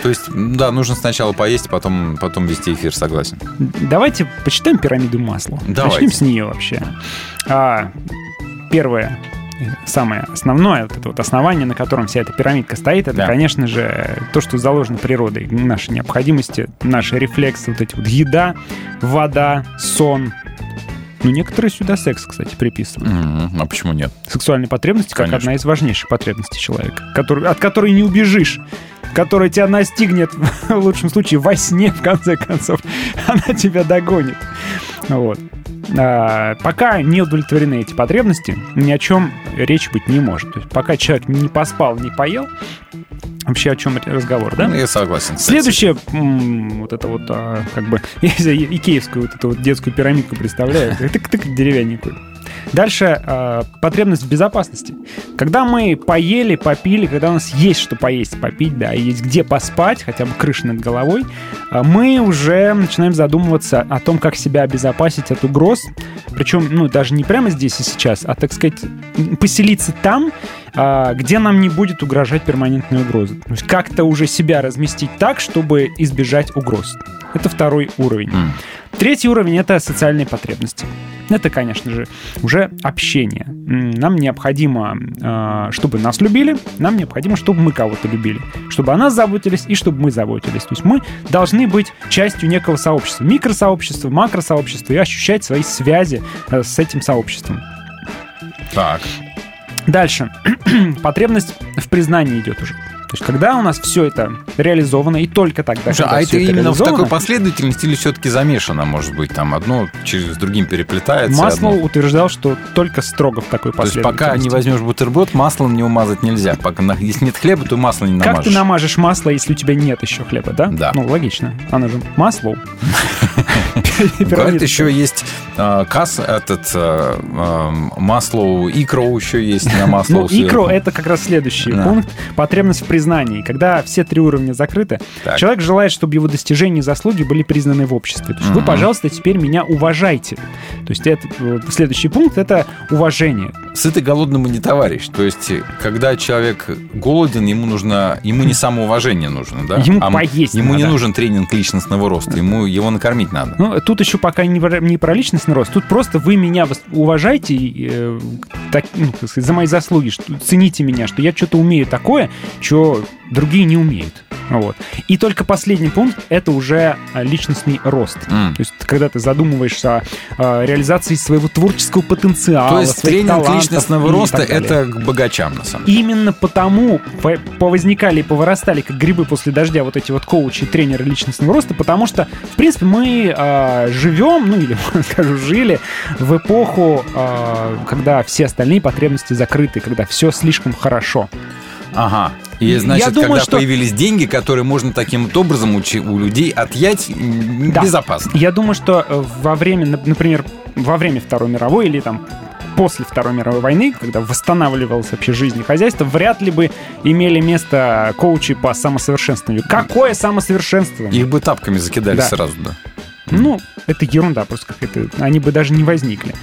То есть, да, нужно сначала поесть, потом, потом вести эфир, согласен. Давайте почитаем пирамиду масла. Давайте. Начнем с нее вообще. А, первое, самое основное, вот это вот основание, на котором вся эта пирамидка стоит, это, Да. конечно же, то, что заложено природой, наши необходимости, наши рефлексы, вот эти вот еда, вода, сон. Ну, некоторые сюда секс, кстати, приписывают. Мгм. А почему нет? Сексуальные потребности как Конечно. одна из важнейших потребностей человека, который, от которой не убежишь, которая тебя настигнет (laughs) в лучшем случае во сне, в конце концов. (laughs) Она тебя догонит. Вот. А, пока не удовлетворены эти потребности, ни о чем речь быть не может. То есть пока человек не поспал, не поел, вообще о чем разговор, да? Ну, Я согласен. кстати. Следующее, вот это вот, а, как бы, (laughs) я икеевскую вот эту вот детскую пирамидку представляю, тык-тык деревянненькую. Дальше а, потребность в безопасности. Когда мы поели, попили, когда у нас есть что поесть, попить, да, есть где поспать, хотя бы крыша над головой, а, мы уже начинаем задумываться о том, как себя обезопасить от угроз. Причем, ну, даже не прямо здесь и сейчас, а, так сказать, поселиться там, а, где нам не будет угрожать перманентная угроза. То есть как-то уже себя разместить так, чтобы избежать угроз. Это второй уровень. Третий уровень — это социальные потребности. Это, конечно же, уже общение. Нам необходимо, э, чтобы нас любили, нам необходимо, чтобы мы кого-то любили, чтобы о нас заботились и чтобы мы заботились. То есть мы должны быть частью некого сообщества, микросообщества, макросообщества и ощущать свои связи э, с этим сообществом. Так. Дальше. (clears throat) Потребность в признании идет уже. То есть, когда у нас все это реализовано, и только тогда, Слушай, когда а это именно в такой последовательности или все-таки замешано, может быть? Там одно через другим переплетается. Маслоу одно- утверждал, что только строго в такой То есть последовательности. пока не возьмешь бутерброд, маслом не умазать нельзя. Пока, если нет хлеба, то масло не Как намажешь. ты намажешь масло, если у тебя нет еще хлеба, да? Да. Ну, логично. Оно же масло. (laughs) Говорят, еще есть э, касс, этот э, э, масло, икру еще есть на (laughs) масло. Ну, икро — это как раз следующий пункт. Потребность в признании. Когда все три уровня закрыты, человек желает, чтобы его достижения и заслуги были признаны в обществе. То есть вы, пожалуйста, теперь меня уважайте. То есть это, следующий пункт — это уважение. Сытый голодному не товарищ. То есть, когда человек голоден, ему нужно, ему не самоуважение нужно, да? Ему А поесть Ему не нужен тренинг личностного роста, ему его накормить надо. Ну, тут еще пока не не про личностный рост. Тут просто вы меня уважайте э, так, ну, сказать, за мои заслуги, что, цените меня, что я что-то умею такое, что другие не умеют. Вот. И только последний пункт — это уже а, личностный рост. М. То есть, когда ты задумываешься о, о реализации своего творческого потенциала, То есть, своих тренинг личностного роста это к богачам, на самом деле. Именно потому по- повозникали и повырастали, как грибы после дождя, вот эти вот коучи, тренеры личностного роста, потому что, в принципе, мы а, живем, ну или, (laughs) скажу, жили в эпоху, а, когда все остальные потребности закрыты, когда все слишком хорошо. Ага. И Я значит, думаю, когда что- появились деньги, которые можно таким вот образом у людей отъять Да. безопасно. Я думаю, что э, во время, нап- например, во время Второй мировой или там после Второй мировой войны, когда восстанавливалась вообще жизнь и хозяйство, вряд ли бы имели место коучи по самосовершенствованию. Какое самосовершенствование? Их бы тапками закидали Да. сразу, да. Ну, это ерунда просто какая-то. Они бы даже не возникли.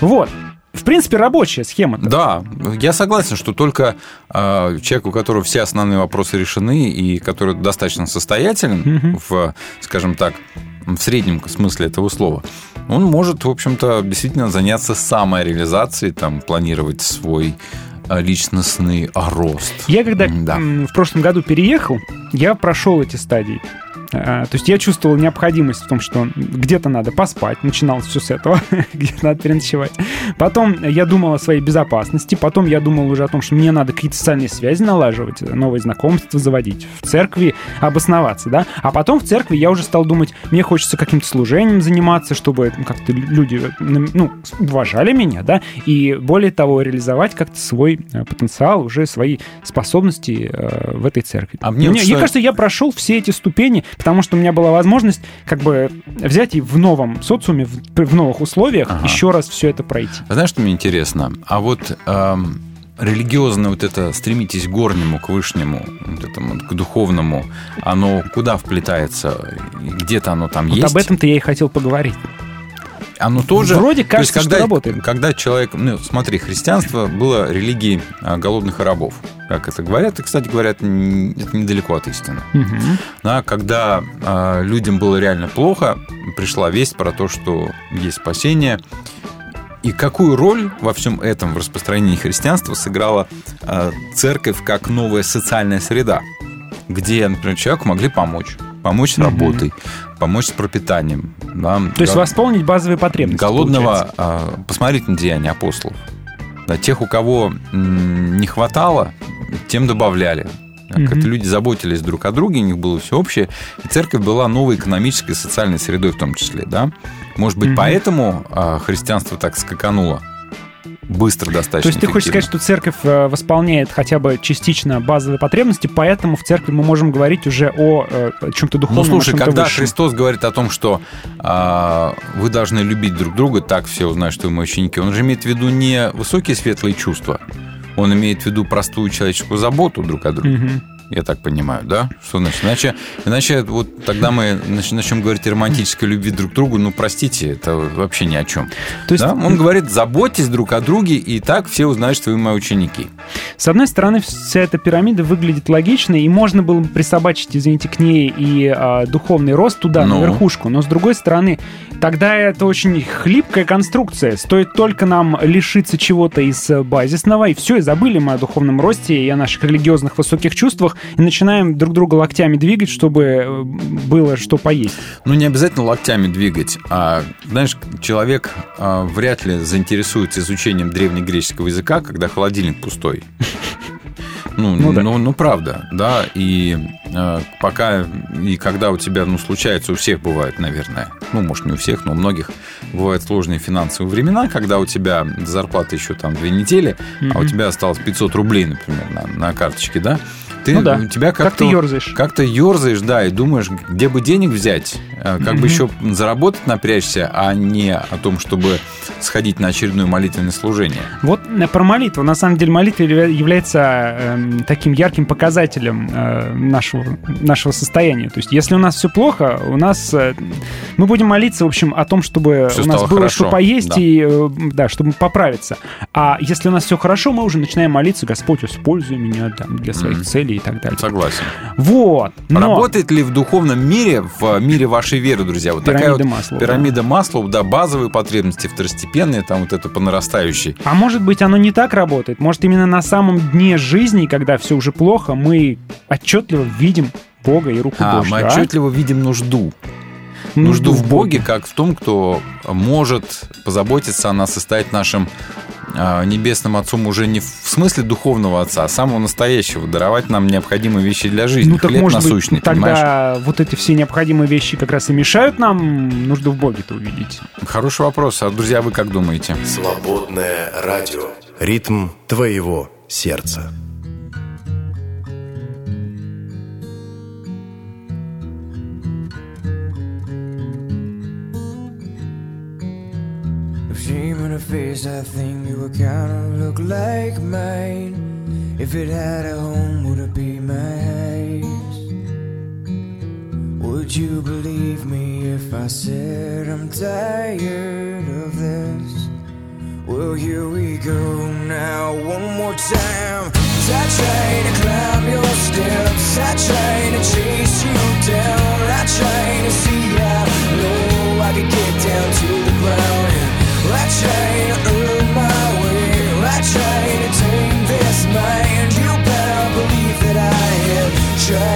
Вот. В принципе, рабочая схема. Да, я согласен, что только э, человек, у которого все основные вопросы решены и который достаточно состоятелен в, скажем так, в среднем смысле этого слова, он может, в общем-то, действительно заняться самореализацией, там, планировать свой э, личностный рост. Я когда м, в прошлом году переехал, я прошел эти стадии. А, То есть я чувствовал необходимость в том, что где-то надо поспать. Начиналось все с этого, (laughs) где-то надо переночевать. Потом я думал о своей безопасности. Потом я думал уже о том, что мне надо какие-то социальные связи налаживать, новые знакомства заводить, в церкви обосноваться, да. А потом в церкви я уже стал думать, мне хочется каким-то служением заниматься, чтобы ну, как-то люди ну, уважали меня, да, и более того, реализовать как-то свой э, потенциал, уже свои способности э, в этой церкви. А мне Мне, вот мне что- кажется, я прошел все эти ступени, потому что у меня была возможность как бы взять и в новом социуме, в, в новых условиях еще раз все это пройти. Знаешь, что мне интересно? А вот эм, религиозное вот это стремитесь к горнему, к вышнему, вот этому, к духовному, оно куда вплетается? Где-то оно там Вот есть? об этом-то я и хотел поговорить. Оно тоже... Вроде то есть кажется, что когда, работает. Когда человек... Ну, смотри, христианство было религией а, голодных рабов. Как это говорят. И, кстати, говорят, это недалеко от истины. Да, когда а, людям было реально плохо, пришла весть про то, что есть спасение. И какую роль во всем этом в распространении христианства сыграла а, церковь как новая социальная среда, где, например, человеку могли помочь. Помочь с работой, помочь с пропитанием. Да. То есть восполнить базовые потребности. Голодного, получается. а, посмотрите на деяния апостолов. Да, тех, у кого не хватало, тем добавляли. Как Мгм. это люди заботились друг о друге, у них было все общее. И церковь была новой экономической и социальной средой в том числе. Да? Может быть, Мгм. поэтому а, христианство так скакануло быстро достаточно. То есть ты хочешь сказать, что церковь э, восполняет хотя бы частично базовые потребности, поэтому в церкви мы можем говорить уже о, э, чем-то Ну, духовном, о слушай, когда высшем. Христос говорит о том, что а, вы должны любить друг друга, так все узнают, что вы мои ученики, он же имеет в виду не высокие светлые чувства, он имеет в виду простую человеческую заботу друг о друге. Мгм. Я так понимаю, да? Что значит? Иначе, иначе вот тогда мы нач- начнем говорить о романтической любви друг к другу. Ну, простите, это вообще ни о чем. То есть- Да? Он говорит, заботьтесь друг о друге, и так все узнают, что вы мои ученики. С одной стороны, вся эта пирамида выглядит логичной, и можно было бы присобачить, извините, к ней и а, духовный рост туда, Ну. на верхушку. Но с другой стороны, тогда это очень хлипкая конструкция. Стоит только нам лишиться чего-то из э, базисного, и все, и забыли мы о духовном росте и о наших религиозных высоких чувствах, и начинаем друг друга локтями двигать, чтобы э, было что поесть. Ну, не обязательно локтями двигать. А, знаешь, человек а, вряд ли заинтересуется изучением древнегреческого языка, когда холодильник пустой. (laughs) Ну, Ну да. ну, ну, правда, да. И э, пока и когда у тебя, ну, случается, у всех бывает, наверное, ну, может, не у всех, но у многих бывают сложные финансовые времена, когда у тебя зарплата еще там две недели, а у тебя осталось 500 рублей, например, на, на карточке, да? Ты, Ну да. у тебя Как как-то... ты ерзаешь. Как-то ерзаешь, да, и думаешь, где бы денег взять, э, как Мгм. бы еще заработать напрячься, а не о том, чтобы сходить на очередное молитвенное служение. Вот э, про молитву. На самом деле молитва явля- является эм, таким ярким показателем э, нашего, нашего состояния. То есть если у нас все плохо, у нас... э, мы будем молиться, в общем, о том, чтобы Всё у нас было хорошо, что поесть да. и, э, да, чтобы поправиться. А если у нас все хорошо, мы уже начинаем молиться, Господь, используй меня там, для своих Мгм. целей и так далее. Согласен. Вот. Но... Работает ли в духовном мире, в мире вашей веры, друзья, вот такая Пирамида вот Маслоу, пирамида Маслоу, да, базовые потребности, второстепенные, там вот это по нарастающей. А может быть, оно не так работает? Может, именно на самом дне жизни, когда все уже плохо, мы отчетливо видим Бога и руку А, Божью. мы а? отчетливо видим нужду. Нужду в Боге, как в том, кто может позаботиться о нас и стать нашим а, небесным отцом уже не в смысле духовного отца, а самого настоящего, даровать нам необходимые вещи для жизни, Ну так хлеб может насущный, быть, тогда понимаешь? вот эти все необходимые вещи как раз и мешают нам нужду в Боге-то увидеть. Хороший вопрос. А, друзья, вы как думаете? Свободное радио. Ритм твоего сердца. dreaming of face, I think it would kinda look like mine. If it had a home, would it be my house? Would you believe me if I said I'm tired of this? Well, here we go now, one more time. I try to climb your steps, I try to chase you down, I try to see how low I could get down to the ground. Try.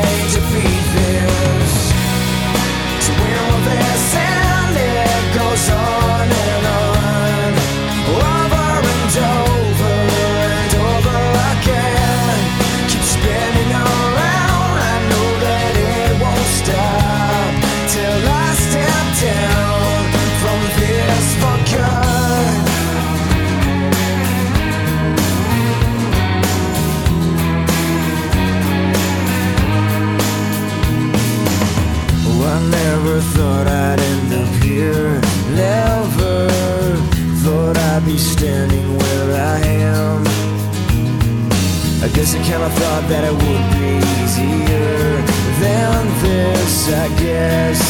kinda thought that it would be easier than this, I guess.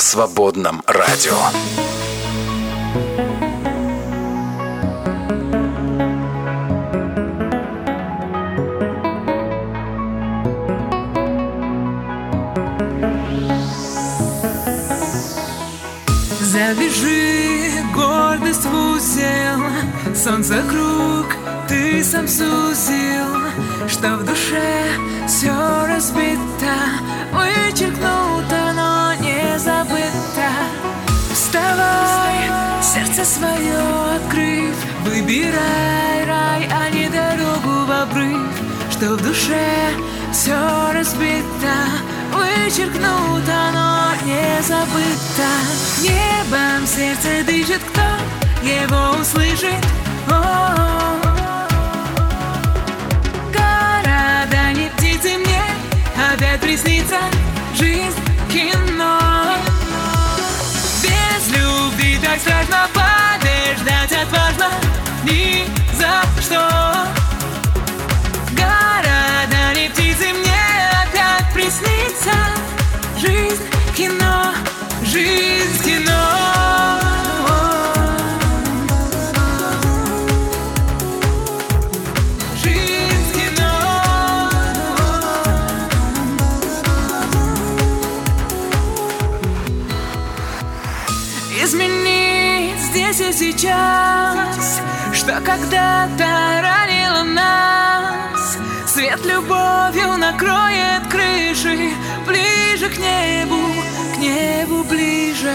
на свободном радио. Завяжи гордость в узел, солнце круг ты сам сузил, что в душе все разбито, вычеркнул. сердце свое открыв, выбирай рай, а не дорогу в обрыв, что в душе все разбито, вычеркнуто, но не забыто. Небом сердце дышит, кто его услышит. О -о -о. Города не птицы мне, опять приснится жизнь кино. Без любви так страшно когда-то ранило нас. Свет любовью накроет крыши, ближе к небу, к небу ближе.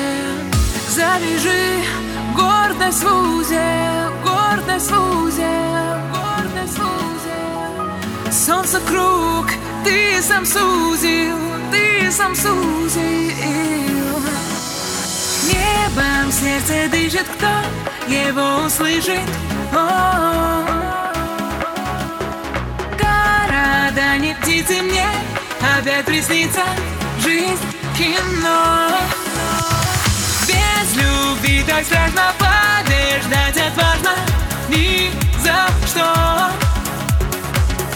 Завяжи гордость в узел, гордость в узел, гордость в узел. Солнце круг, ты сам сузил, ты сам сузил. Небом сердце дышит, кто его услышит. Города не птицы мне, опять приснится жизнь кино. Без любви так страшно побеждать отважно ни за что.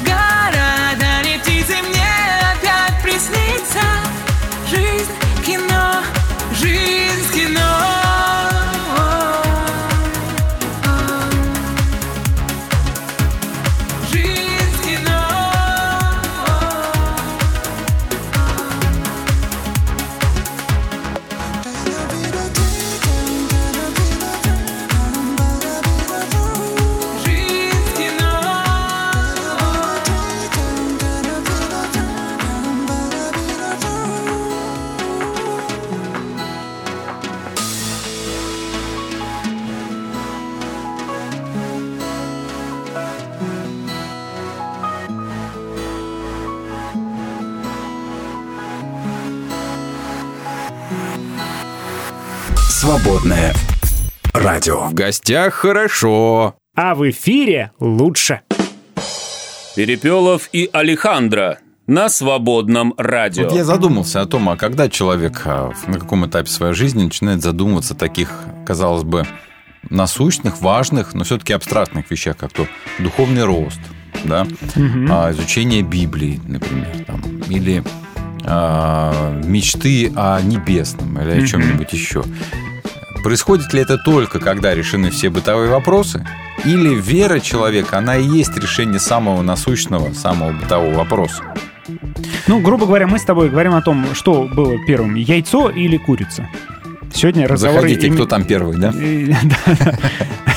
Города не птицы мне опять приснится жизнь кино, жизнь Свободное радио. В гостях хорошо. А в эфире лучше. Перепелов и Алехандро на свободном радио. Вот я задумался о том, а когда человек а, на каком этапе своей жизни начинает задумываться о таких, казалось бы, насущных, важных, но все-таки абстрактных вещах, как то духовный рост, да, Мгм. а, изучение Библии, например, там, или а, мечты о небесном или о чем-нибудь еще. Происходит ли это только, когда решены все бытовые вопросы? Или вера человека, она и есть решение самого насущного, самого бытового вопроса? Ну, грубо говоря, мы с тобой говорим о том, что было первым, яйцо или курица. Сегодня разговор... Заходите, име- кто там первый, да? (laughs)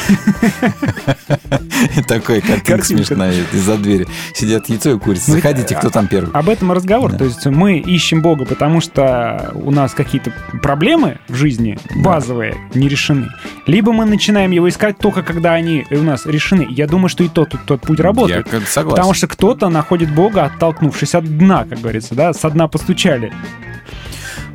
(laughs) Такой картинка смешная из-за двери. Сидят яйцо и курица. Заходите, кто там первый. Об этом разговор. То есть мы ищем Бога, потому что у нас какие-то проблемы в жизни базовые не решены. Либо мы начинаем его искать только когда они у нас решены. Я думаю, что и тот, и тот путь работает. Я согласен. Потому что кто-то находит Бога, оттолкнувшись от дна, как говорится, да, со дна постучали.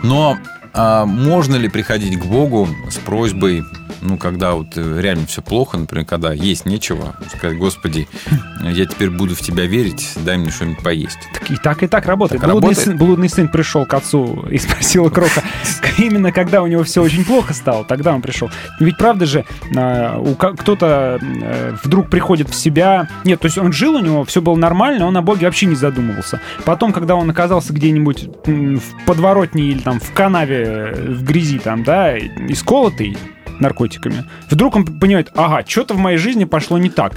Но а, можно ли приходить к Богу с просьбой, ну, когда вот э, реально все плохо, например, когда есть нечего, сказать, Господи, я теперь буду в Тебя верить, дай мне что-нибудь поесть. Так и так, и так работает. Так блудный, работает? Сын, блудный сын пришел к отцу и (laughs) спросил у Крока, (laughs) именно когда у него все очень плохо стало, тогда он пришел. Ведь правда же, а, кто-то э, вдруг приходит в себя. Нет, то есть он жил, у него все было нормально, он о Боге вообще не задумывался. Потом, когда он оказался где-нибудь в подворотне или там в канаве, э, в грязи там, да, исколотый наркотиками, вдруг он понимает, ага, что-то в моей жизни пошло не так.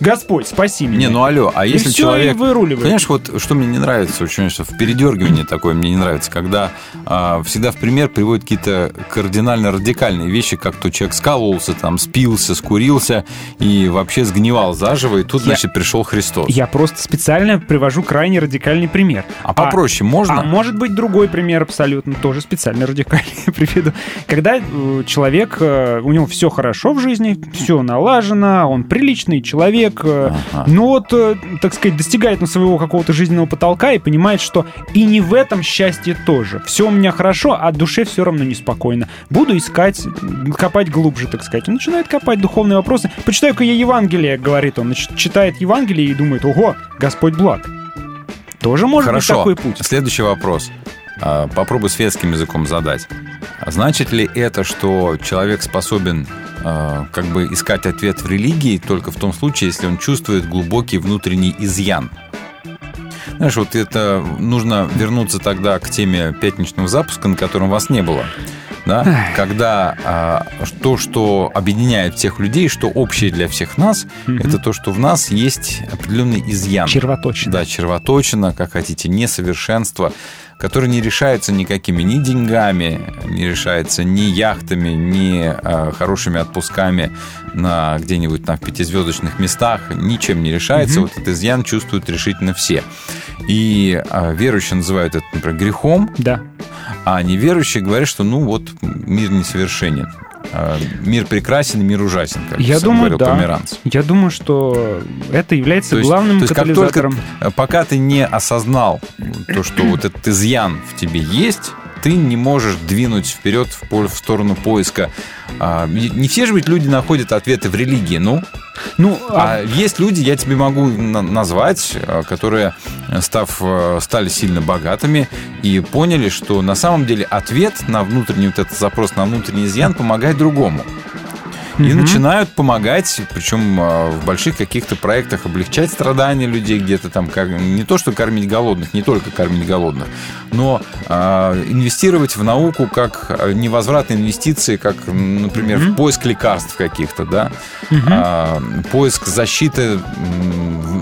Господь, спаси меня. Не, ну алло, а И если всё, человек... и выруливает. Понимаешь, вот что мне не нравится очень, что в передергивании такое мне не нравится, когда а, всегда в пример приводят какие-то кардинально радикальные вещи, как то человек скалывался, там, спился, скурился и вообще сгнивал заживо, и тут, Я- значит, пришел Христос. Я просто специально привожу крайне радикальный пример. А попроще можно? А может быть другой пример абсолютно тоже специально радикальный (laughs) приведу. Когда э, человек, э, у него все хорошо в жизни, все налажено, он приличный человек, э, но вот, э, так сказать, достигает на своего какого-то жизненного потолка и понимает, что и не в этом счастье тоже. Все у меня хорошо, а душе все равно неспокойно. Буду искать, копать глубже, так сказать. Он начинает копать духовные вопросы. Почитаю-ка я Евангелие, говорит он. Значит, читает Евангелие и думает, ого, Господь благ. Тоже может Хорошо. быть такой путь. Следующий вопрос. А, Попробуй светским языком задать. А Значит ли это, что человек способен как бы искать ответ в религии только в том случае, если он чувствует глубокий внутренний изъян? Знаешь, вот это нужно вернуться тогда к теме пятничного запуска, на котором вас не было. да, когда а, то, что объединяет всех людей, что общее для всех нас, это то, что в нас есть определенный изъян. Червоточина. Да, червоточина, как хотите, несовершенство, которое не решается никакими ни деньгами, не решается ни яхтами, ни а, хорошими отпусками на где-нибудь на пятизвездочных местах, ничем не решается. Мгм. Вот этот изъян чувствуют решительно все. И а, верующие называют это, например, грехом, Да. а неверующие говорят, что ну вот мир несовершенен. А, Мир прекрасен, мир ужасен, как Я думаю, говорил да. Померанц. Я думаю, что это является То есть- главным то есть как катализатором. только, э, пока ты не осознал то, что вот этот изъян в тебе есть, ты не можешь двинуть вперед в, пол- в сторону поиска. А, не все же ведь люди находят ответы в религии, ну. Ну, а есть люди, я тебе могу на- назвать, а, которые, став, э, стали сильно богатыми и поняли, что на самом деле ответ на внутренний вот этот запрос на внутренний изъян помогает другому. И Мгм. начинают помогать, причем а, в больших каких-то проектах облегчать страдания людей где-то там, как, не то что кормить голодных, не только кормить голодных, но а, инвестировать в науку как а, невозвратные инвестиции, как, например, в поиск лекарств каких-то, да, Мгм. а, поиск защиты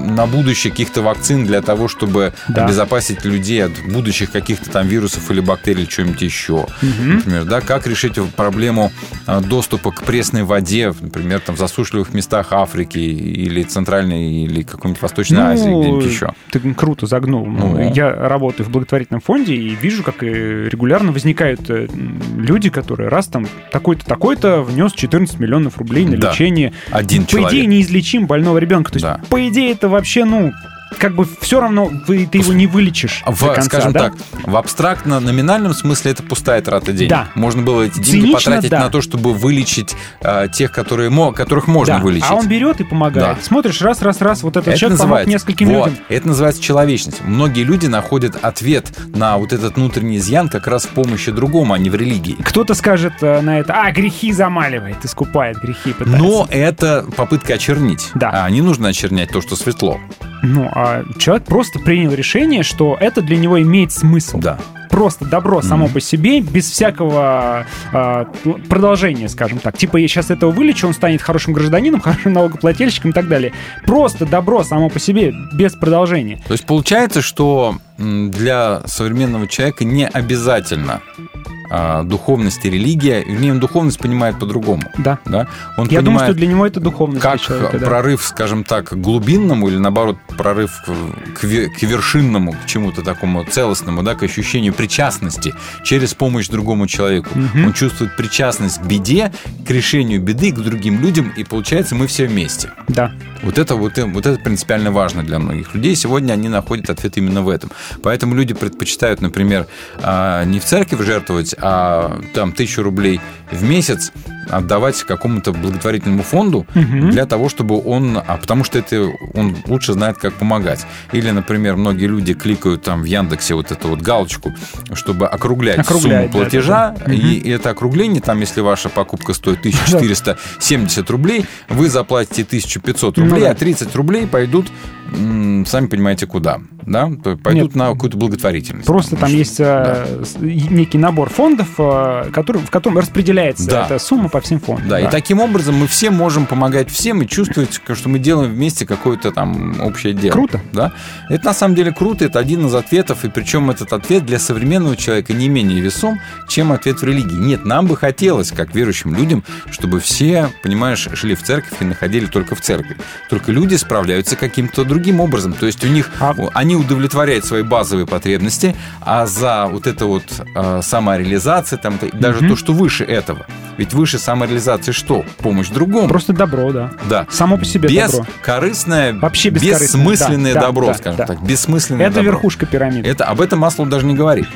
на будущее каких-то вакцин для того, чтобы Да. обезопасить людей от будущих каких-то там вирусов или бактерий или чего-нибудь еще. Мгм. Например, да, как решить проблему а, доступа к пресной воде, например, там в засушливых местах Африки или Центральной или какой-нибудь Восточной Азии, где-нибудь еще. Ты круто загнул. Ну, Ну. Я работаю в благотворительном фонде и вижу, как э, регулярно возникают э, люди, которые раз там такой-то, такой-то внес 14 миллионов рублей на Да. лечение. Один По идее, человек. неизлечим больного ребенка. То есть, Да. по идее, это вообще, ну, как бы все равно вы, ты его не вылечишь В, до конца, скажем да? так, в абстрактно-номинальном смысле это пустая трата денег. Да. Можно было эти деньги Цинично, потратить да. на то, чтобы вылечить а, тех, которые, которых можно Да. вылечить. А он берет и помогает. Да. Смотришь, раз, раз, раз, вот этот Это человек помог называется, нескольким вот, людям. это называется человечность. Многие люди находят ответ на вот этот внутренний изъян как раз в помощи другому, а не в религии. Кто-то скажет э, на это, а, грехи замаливает, искупает грехи, пытается. Но это попытка очернить. Да. А не нужно очернять то, что светло. Ну, а человек просто принял решение, что это для него имеет смысл. Да. Просто добро само по себе, без всякого а, продолжения, скажем так. Типа, я сейчас этого вылечу, он станет хорошим гражданином, (laughs) хорошим налогоплательщиком и так далее. Просто добро само по себе, без продолжения. То есть получается, что для современного человека не обязательно а, духовность и религия. Вернее, он духовность понимает по-другому. Да. Да? Он Я думаю, что для него это духовность как человека, да. прорыв, скажем так, к глубинному или наоборот прорыв к, к ве- к вершинному, к чему-то такому целостному, да, к ощущению причастности через помощь другому человеку. Мгм. Он чувствует причастность к беде, к решению беды, к другим людям, и получается мы все вместе. Да. Вот это, вот, вот это принципиально важно для многих людей. Сегодня они находят ответ именно в этом. Поэтому люди предпочитают, например, а, не в церковь жертвовать, а там тысячу рублей в месяц отдавать какому-то благотворительному фонду Мгм. для того, чтобы он... А потому что это он лучше знает, как помогать. Или, например, многие люди кликают там в Яндексе вот эту вот галочку, чтобы округлять, Округлять, сумму да, платежа. да, да. И, и это округление, там, если ваша покупка стоит 1470 рублей, вы заплатите 1500 Ну рублей, да. а 30 рублей пойдут, сами понимаете, куда. Да? То Пойдут Нет. на какую-то благотворительность. Просто там Потому есть э, с- некий набор фондов, э, который, в котором распределяется Да. эта сумма по всем фондам. Да, и таким образом мы все можем помогать всем и чувствовать, что мы делаем вместе какое-то там общее дело. Круто. Да? Это на самом деле круто, это один из ответов, и причем этот ответ для современного человека не менее весом, чем ответ в религии. Нет, нам бы хотелось, как верующим людям, чтобы все, понимаешь, шли в церковь и находили только в церкви. Только люди справляются каким-то другим образом. То есть у них, они удовлетворяют свои базовые потребности, а за вот это вот э, самореализация, там, даже Мгм. то, что выше этого. Ведь выше самореализации что? Помощь другому. Просто добро, да. Да. Само по себе добро. Бескорыстное, Вообще бессмысленное да, добро, да, скажем да. так. Бессмысленное Это добро. верхушка пирамиды. Это, об этом Маслов даже не говорит.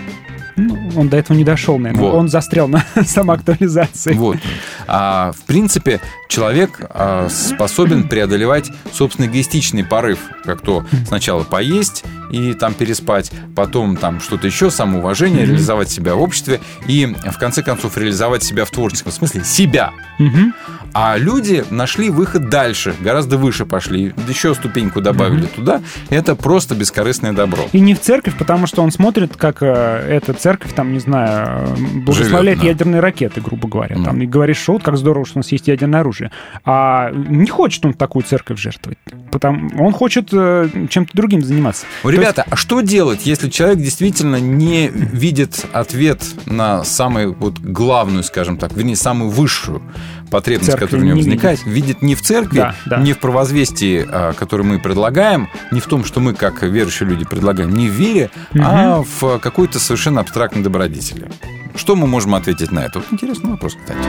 Ну, он до этого не дошел, наверное. Вот. Он застрял на (laughs) самоактуализации. Вот. А, в принципе, человек а, способен преодолевать собственный эгоистичный порыв, как то сначала поесть и там переспать, потом там что-то еще, самоуважение, Мгм. реализовать себя в обществе и в конце концов реализовать себя в творческом смысле, себя. Мгм. А люди нашли выход дальше, гораздо выше пошли, еще ступеньку добавили туда. Это просто бескорыстное добро. И не в церковь, потому что он смотрит, как э, эта церковь, там, не знаю, благословляет Живет, да. ядерные ракеты, грубо говоря. Там, и говорит, что вот как здорово, что у нас есть ядерное оружие. А не хочет он такую церковь жертвовать. Потому, он хочет э, чем-то другим заниматься. То есть- Ребята, а что делать, если человек действительно не видит ответ на самую вот главную, скажем так, вернее, самую высшую потребность, Церкви которая у него не возникает, видит не в церкви, Да, да. не в провозвестии, а, которое мы предлагаем, не в том, что мы, как верующие люди, предлагаем, не в вере, а в какой-то совершенно абстрактной добродетели. Что мы можем ответить на это? Вот интересный вопрос, кстати.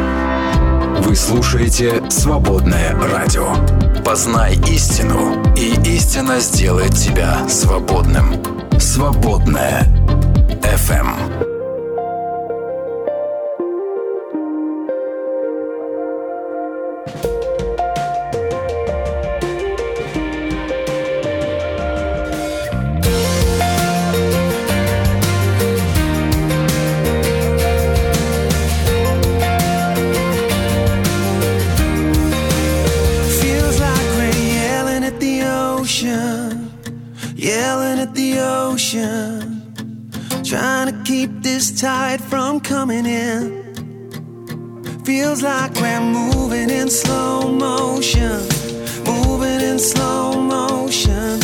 Вы слушаете «Свободное радио». Познай истину, и истина сделает тебя свободным. «Свободное FM. Trying to keep this tide from coming in. Feels like we're moving in slow motion, moving in slow motion,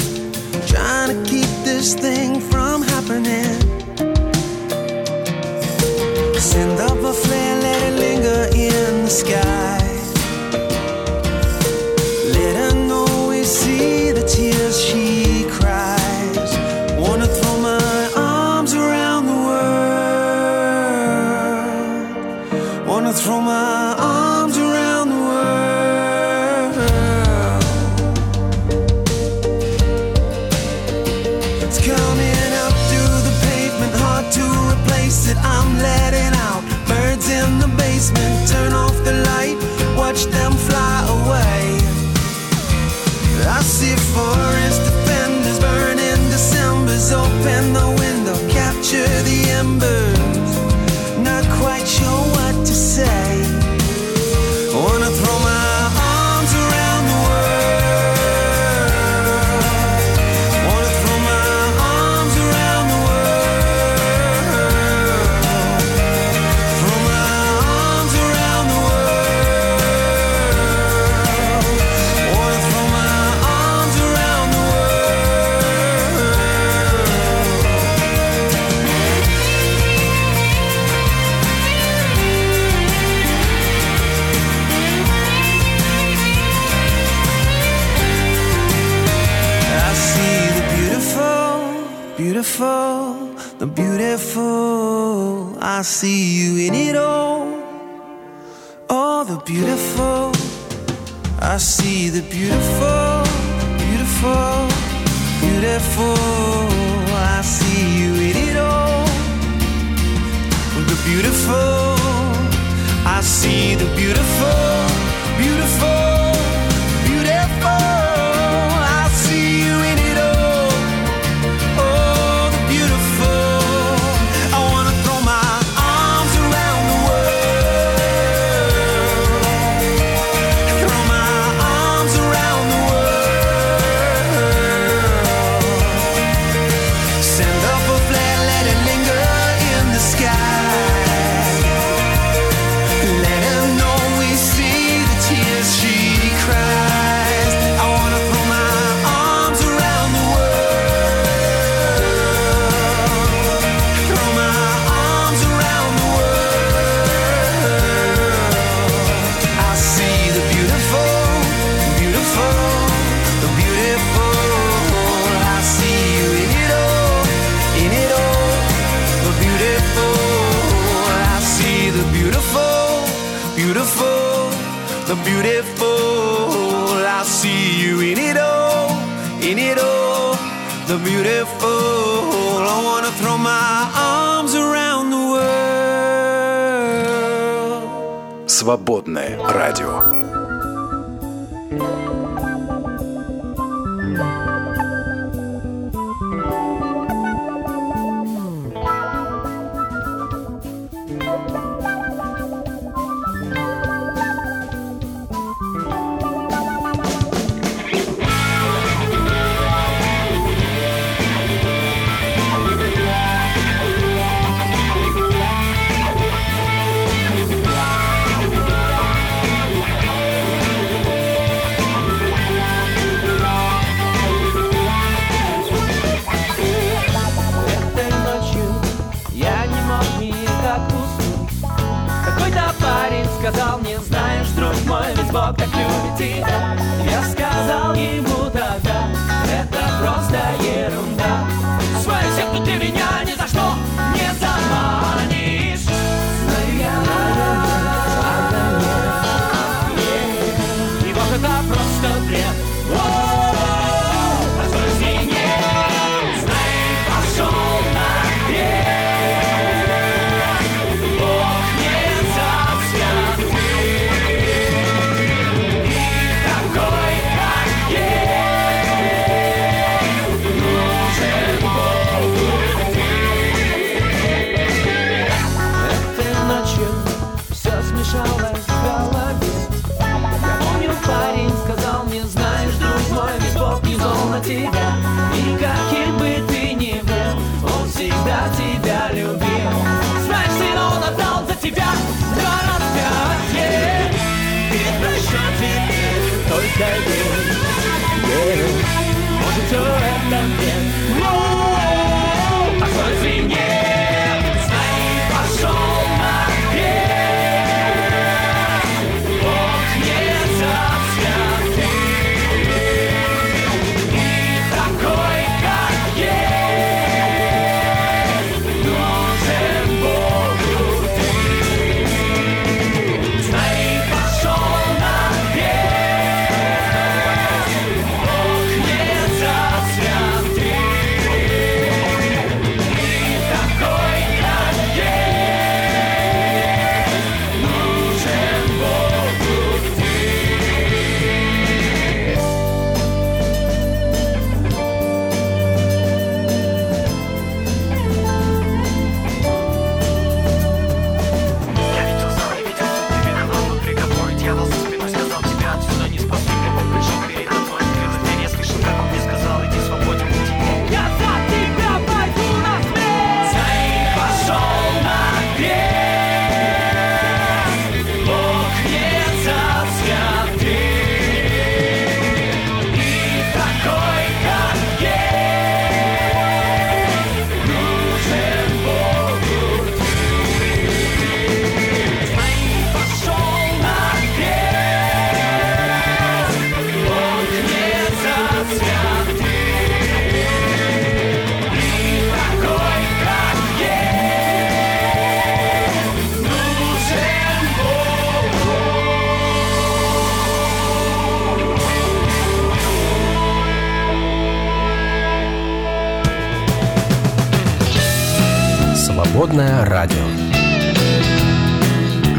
Свободное радио.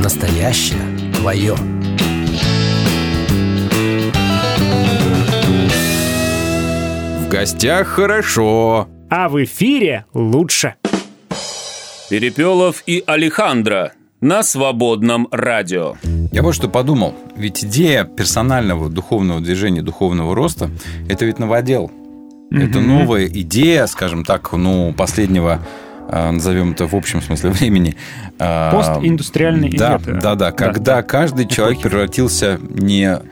Настоящее твое. В гостях хорошо. А в эфире лучше. Перепелов и Алехандро на свободном радио. Я вот что подумал. Ведь идея персонального духовного движения, духовного роста – это ведь новодел. Это Мгм. новая идея, скажем так, ну, последнего назовем это в общем смысле (laughs) времени. а, Постиндустриальной да, это- да, да, когда каждый человек превратился не а,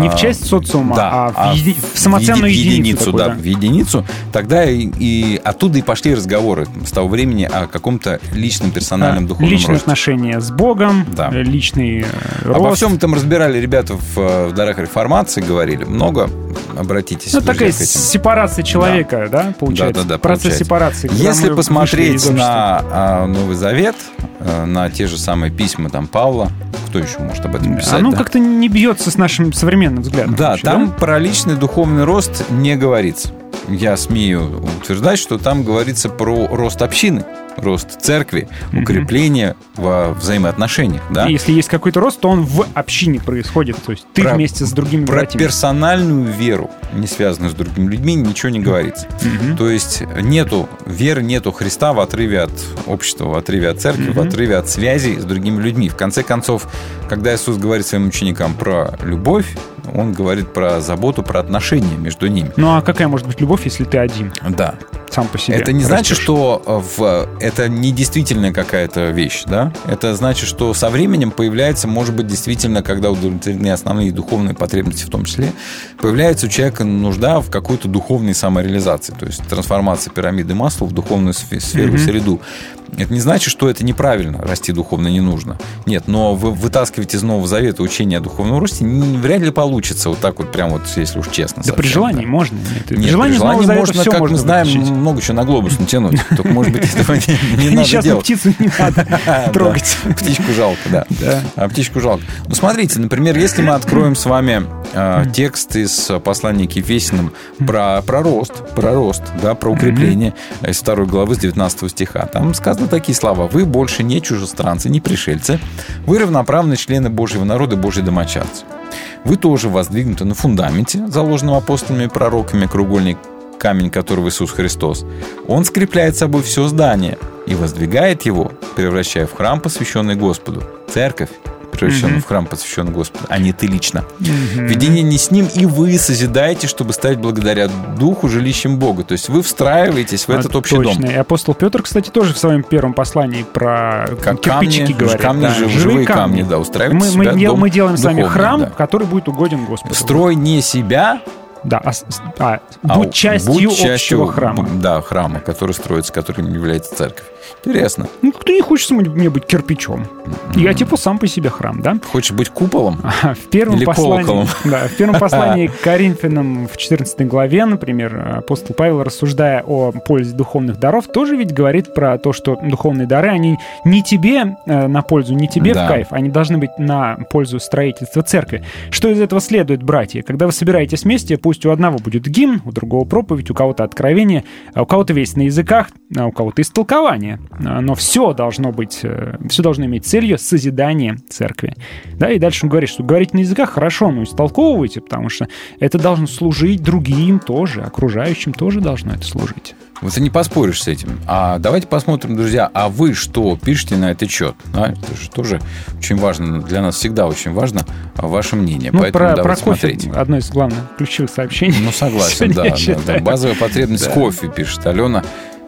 Не в часть социума, да, а в еди- в самоценную еди- единицу такую, да, да. в единицу. Тогда и, и оттуда и пошли разговоры с того времени о каком-то личном персональном Да, духовном Личные росте. отношения с Богом, Да. э, личный э, Обо рост. всем этом разбирали ребята в, э, в дарах реформации, говорили много. Обратитесь, Ну, такая сепарация человека, да, получается? Да, да, да, Процесс получается. сепарации. Если посмотреть на а, Новый Завет, э, на те же самые письма там Павла, кто еще может об этом писать? Оно да? как-то не бьется с нашим современным взглядом. Да, вообще, там про личный духовный рост не говорится. Я смею утверждать, что там говорится про рост общины, рост церкви, укрепление во взаимоотношениях. Да? И Если есть какой-то рост, то он в общине происходит. То есть ты Про- вместе с другими Про братьями. персональную веру, не связанную с другими людьми, ничего не говорится. Мгм. То есть нету веры, нету Христа в отрыве от общества, в отрыве от церкви, в Мгм. отрыве от связи с другими людьми. В конце концов, когда Иисус говорит своим ученикам про любовь, он говорит про заботу, про отношения между ними. Ну а какая может быть любовь, если ты один? Да. Сам по себе. Это не значит, растешь. что э, в, это не действительная какая-то вещь, да? Это значит, что со временем появляется, может быть, действительно, когда удовлетворены основные духовные потребности в том числе, появляется у человека нужда в какой-то духовной самореализации, то есть трансформация пирамиды масла в духовную сфе- сферу, Мгм. среду. Это не значит, что это неправильно, расти духовно не нужно. Нет, но вы вытаскивать из Нового Завета учение о духовном росте не, вряд ли получится вот так вот прям вот, если уж честно. Да при желании можно. Нет, при нет, желании при из Нового желании можно, как мы знаем. Много чего на глобус натянуть. Только, может быть, этого не, не надо делать. птицу не надо (laughs) трогать. Птичку жалко, да. А птичку жалко. Ну, смотрите, например, если мы откроем с вами э, текст из послания к Ефесиным про, про рост, про рост, да, про укрепление э, из второй главы с 19 стиха, там сказаны такие слова. Вы больше не чужестранцы, не пришельцы. Вы равноправные члены Божьего народа, Божьи домочадцы. Вы тоже воздвигнуты на фундаменте, заложенном апостолами и пророками, кругольник камень которого Иисус Христос. Он скрепляет собой все здание и воздвигает его, превращая в храм, посвященный Господу. Церковь превращенный Мгм. в храм, посвященный Господу, а не ты лично. Мгм. В единении с Ним и вы созидаете, чтобы стать благодаря Духу жилищем Бога. То есть вы встраиваетесь в этот А, общий точно. дом. И апостол Петр, кстати, тоже в своем первом послании про Как кирпичики камни, говорит. камни, да, жив- живые живые камни, да, устраивайте мы, мы, себя дел- дом мы делаем с вами храм, да. который будет угоден Господу. Строй не себя, Да, а, а, а будь частью будь общего частью, храма. Да, храма, который строится, которым является церковь. Интересно. Ну, кто не хочет мне- быть кирпичом? Я типа сам по себе храм, да? Хочешь быть куполом? (laughs) В первом Или послании, колоколом? (laughs) да, в первом послании (laughs) к Коринфянам в 14 главе, например, апостол Павел, рассуждая о пользе духовных даров, тоже ведь говорит про то, что духовные дары, они не тебе э, на пользу, не тебе Да. в кайф, они должны быть на пользу строительства церкви. Что из этого следует, братья? Когда вы собираетесь вместе, пусть у одного будет гимн, у другого проповедь, у кого-то откровение, а у кого-то весь на языках, а у кого-то истолкование. А, Но все должно быть, все должно иметь целью созидание церкви. Да, и дальше он говорит, что говорить на языках хорошо, но истолковывайте, потому что это должно служить другим тоже, окружающим тоже должно это служить. Вот ты не поспоришь с этим. А давайте посмотрим, друзья, а вы что пишете на этот счет? Да, это же тоже очень важно. Для нас всегда очень важно а, ваше мнение. Ну, Поэтому про, про давайте кофе смотреть. одно из главных ключевых сообщений. Ну, согласен, да, да, да. Базовая потребность Да. кофе, пишет Алена.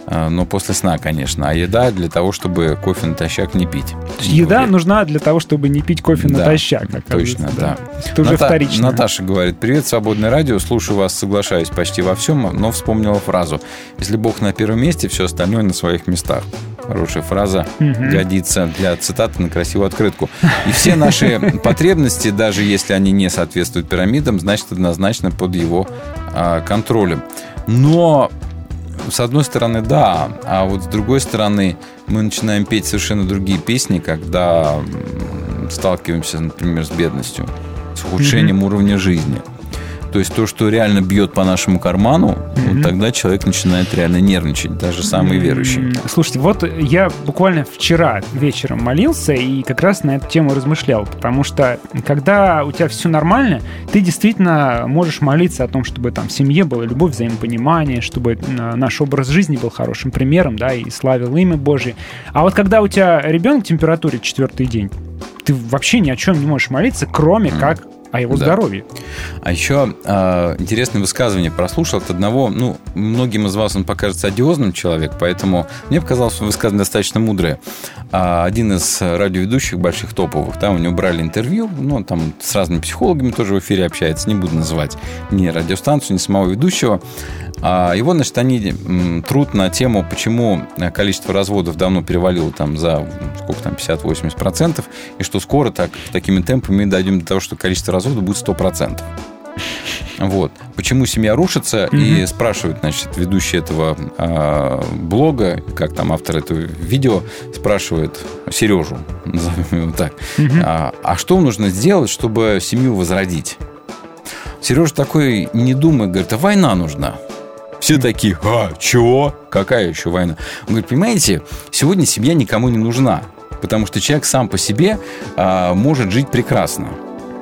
А, Но после сна, конечно. А еда для того, чтобы кофе натощак не пить. Еда нужна для того, чтобы не пить кофе Да, натощак. Точно, да. Есть Это уже Ната- вторично. Наташа говорит, привет, свободное радио, слушаю вас, соглашаюсь почти во всем, но вспомнила фразу. Если Бог на первом месте, все остальное на своих местах. Хорошая фраза Мгм. годится для цитаты на красивую открытку. И все наши потребности, даже если они не соответствуют пирамидам, значит однозначно под его а, контролем. Но с одной стороны, да, а вот с другой стороны, мы начинаем петь совершенно другие песни, когда сталкиваемся, например, с бедностью, с ухудшением уровня жизни. То есть то, что реально бьет по нашему карману, вот тогда человек начинает реально нервничать, даже самый верующий. М, Слушайте, вот я буквально вчера вечером молился и как раз на эту тему размышлял, потому что когда у тебя все нормально, ты действительно можешь молиться о том, чтобы там в семье была любовь, взаимопонимание, чтобы э, наш образ жизни был хорошим примером, да, и славил имя Божье. А вот когда у тебя ребенок в температуре четвертый день, ты вообще ни о чем не можешь молиться, кроме как о его Да. здоровье. А еще э, интересное высказывание прослушал от одного, ну, многим из вас он покажется одиозным человек, поэтому мне показалось, что высказывание достаточно мудрое. А, один из радиоведущих больших топовых, там у него брали интервью, ну, он там с разными психологами тоже в эфире общается, не буду называть ни радиостанцию, ни самого ведущего. А его, значит, они труд на тему, почему количество разводов давно перевалило там за, сколько там, 50-80%, и что скоро так, такими темпами мы дойдем до того, что количество разводов будет 100%. Вот. Почему семья рушится? И спрашивает, значит, ведущий этого а, блога, как там автор этого видео, спрашивает Сережу, назовем его так, а, а что нужно сделать, чтобы семью возродить? Сережа такой, не думая, говорит, а война нужна. Все такие, а, чего? Какая еще война? Он говорит, понимаете, сегодня семья никому не нужна, потому что человек сам по себе а, может жить прекрасно.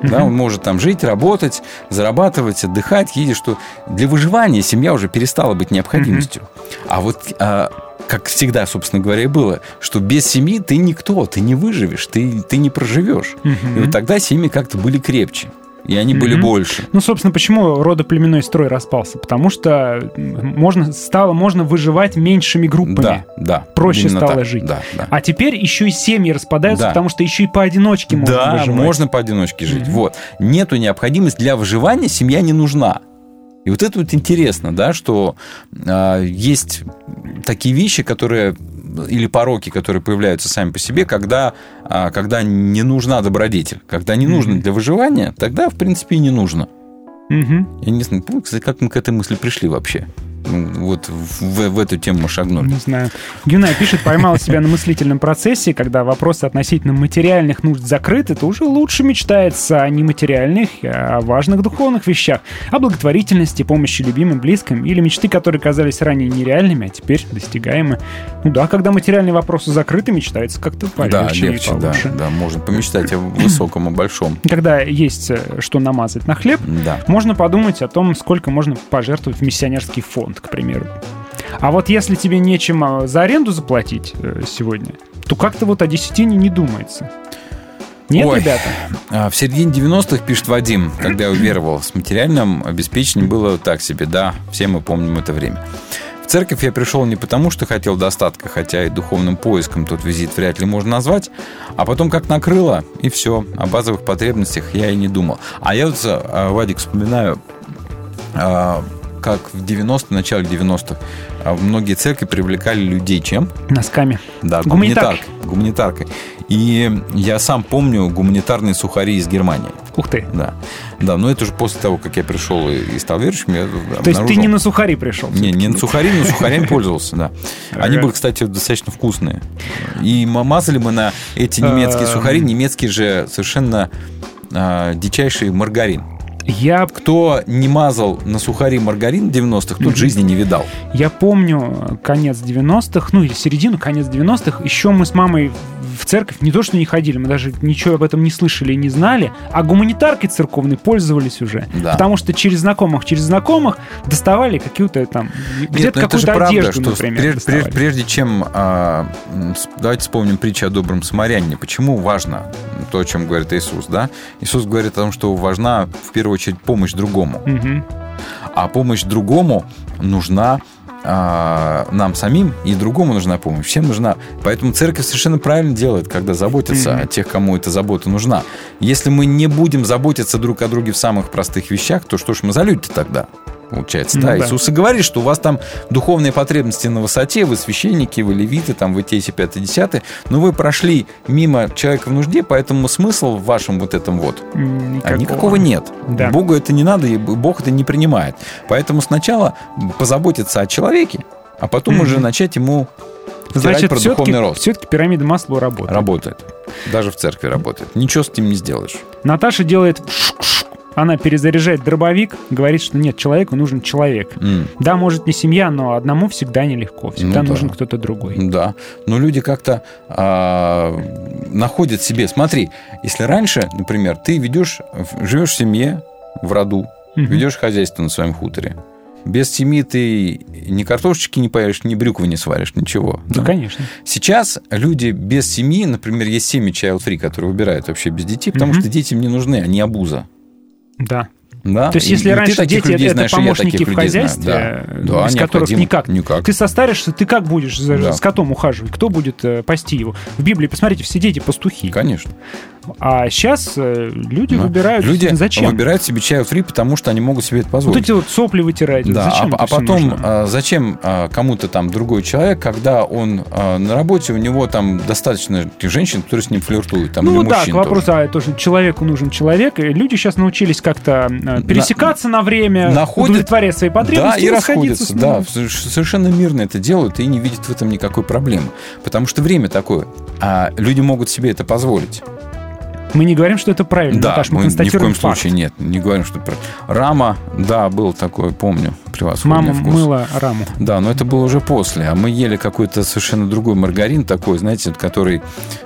Да, он может там жить, работать, зарабатывать, отдыхать, видя, что для выживания семья уже перестала быть необходимостью. А вот а, как всегда, собственно говоря, и было, что без семьи ты никто, ты не выживешь, ты, ты не проживешь. И вот тогда семьи как-то были крепче. И они были Мгм. больше. Ну, собственно, почему родоплеменной строй распался? Потому что можно, стало можно выживать меньшими группами. Да, да. Проще стало так. жить. Да, да. А теперь еще и семьи распадаются, Да. потому что еще и поодиночке можно да, выживать. можно поодиночке жить. Вот. Нету необходимости для выживания, семья не нужна. И вот это вот интересно, да, что а, есть такие вещи, которые или пороки, которые появляются сами по себе, когда, а, когда не нужна добродетель. Когда не нужно для выживания, тогда, в принципе, и не нужно. Мгм. Я не знаю, как мы к этой мысли пришли вообще. Ну, Вот в, в эту тему шагнули. Не знаю. Гюнай пишет, поймал себя на мыслительном процессе, когда вопросы относительно материальных нужд закрыты, то уже лучше мечтается о нематериальных, а о важных духовных вещах, о благотворительности, помощи любимым, близким или мечты, которые казались ранее нереальными, а теперь достигаемы. Ну да, когда материальные вопросы закрыты, мечтается как-то Да, полегче и легче, да, получше. да, можно помечтать о высоком, о большом. Когда есть э, что намазать на хлеб, Да. можно подумать о том, сколько можно пожертвовать в миссионерский фонд, к примеру. А вот если тебе нечем а, за аренду заплатить э, сегодня, то как-то вот о десятине не думается. Нет, Ой, ребята? а, В середине 90-х, пишет Вадим, когда я уверовал, с материальным обеспечением было так себе. Да, все мы помним это время. В церковь я пришел не потому, что хотел достатка, хотя и духовным поиском тот визит вряд ли можно назвать, а потом как накрыло, и все. О базовых потребностях я и не думал. А я вот, а, Вадик, вспоминаю, как в 90-е, начале 90-х, а, многие церкви привлекали людей чем? Носками. Да, Гуманитаркой. гуманитаркой. И я сам помню гуманитарные сухари из Германии. Ух ты. Да. Да, но это уже после того, как я пришел и, стал верующим, я То есть обнаружил- ты не на сухари пришел? не, не на сухари, но сухарями пользовался, да. Они были, кстати, достаточно вкусные. И мазали мы на эти немецкие Эм. сухари, немецкий же совершенно а, дичайший маргарин. Я, Кто не мазал на сухари маргарин в 90-х, тот Мгм. жизни не видал. я помню конец 90-х, ну или середину, конец 90-х. Еще мы с мамой в церковь не то что не ходили, мы даже ничего об этом не слышали и не знали, а гуманитаркой церковной пользовались уже. Да. Потому что через знакомых, через знакомых доставали какую-то там, где-то ну какую-то правда, одежду, что например, прежде, доставали. прежде- чем... с- давайте вспомним притчу о добром самарянине. Почему важно то, о чем говорит Иисус, да? Иисус говорит о том, что важна в первую очередь помощь другому. Мгм. А помощь другому нужна а, нам самим, и другому нужна помощь. Всем нужна. Поэтому церковь совершенно правильно делает, когда заботится Мгм. о тех, кому эта забота нужна. Если мы не будем заботиться друг о друге в самых простых вещах, то что ж мы за люди тогда? Получается, Ну да, да. Иисус и говорит, что у вас там духовные потребности на высоте, вы священники, вы левиты, там вы те, си, пятый, десятый, но вы прошли мимо человека в нужде, поэтому смысл в вашем вот этом вот М, а никакого нет. Да. Богу это не надо, и Бог это не принимает. Поэтому сначала позаботиться о человеке, а потом Мгм. уже начать ему Значит, про все-таки, духовный рост. все-таки пирамида масла работает. Работает. Даже в церкви работает. Ничего с этим не сделаешь. Наташа делает. Она перезаряжает дробовик, говорит, что нет, человеку нужен человек. М. Да, может, не семья, но одному всегда нелегко. Всегда Ну да. нужен кто-то другой. Да. Но люди как-то а, находят себе. Смотри, если раньше, например, ты ведешь, живешь в семье, в роду, Мгм. ведешь хозяйство на своем хуторе. Без семьи ты ни картошечки не поешь, ни брюквы не сваришь, ничего. Ну, конечно. Сейчас люди без семьи, например, есть семьи child free, которые выбирают вообще без детей, потому Мгм. что дети им не нужны, они обуза. Да. Да? То есть, И- если и раньше таких дети людей это знаешь, и помощники в людей знаю. хозяйстве, Да. Да, без которых никак. Никак. Ты состаришься, ты как будешь за, Да. с котом ухаживать? Кто будет э, пасти его? В Библии, посмотрите, все дети пастухи. Конечно. А сейчас э, люди Да. выбирают. Люди Зачем? выбирают себе child free, потому что они могут себе это Вот позволить. эти вот сопли вытирать. Да, Зачем а, а потом нужно? а, зачем а, кому-то там другой человек, когда он а, на работе, у него там достаточно женщин, которые с ним флиртуют, там, ну да, к мужчин вопросу, тоже. а тоже человеку нужен человек. И люди сейчас научились как-то пересекаться на, время, находят- удовлетворять свои Да, потребности и расходиться расходятся, да, соверш- совершенно мирно это делают и не видят в этом никакой проблемы. Потому что время такое, а люди могут себе это позволить. Мы не говорим, что это правильно, Да, Наташ, мы, мы ни в констатируем коем факт. случае нет, не говорим, что... про- Рама, да, был такой, помню, превосходный Мама вкус. мыла раму. Да, но это было уже после. А мы ели какой-то совершенно другой маргарин такой, знаете, который,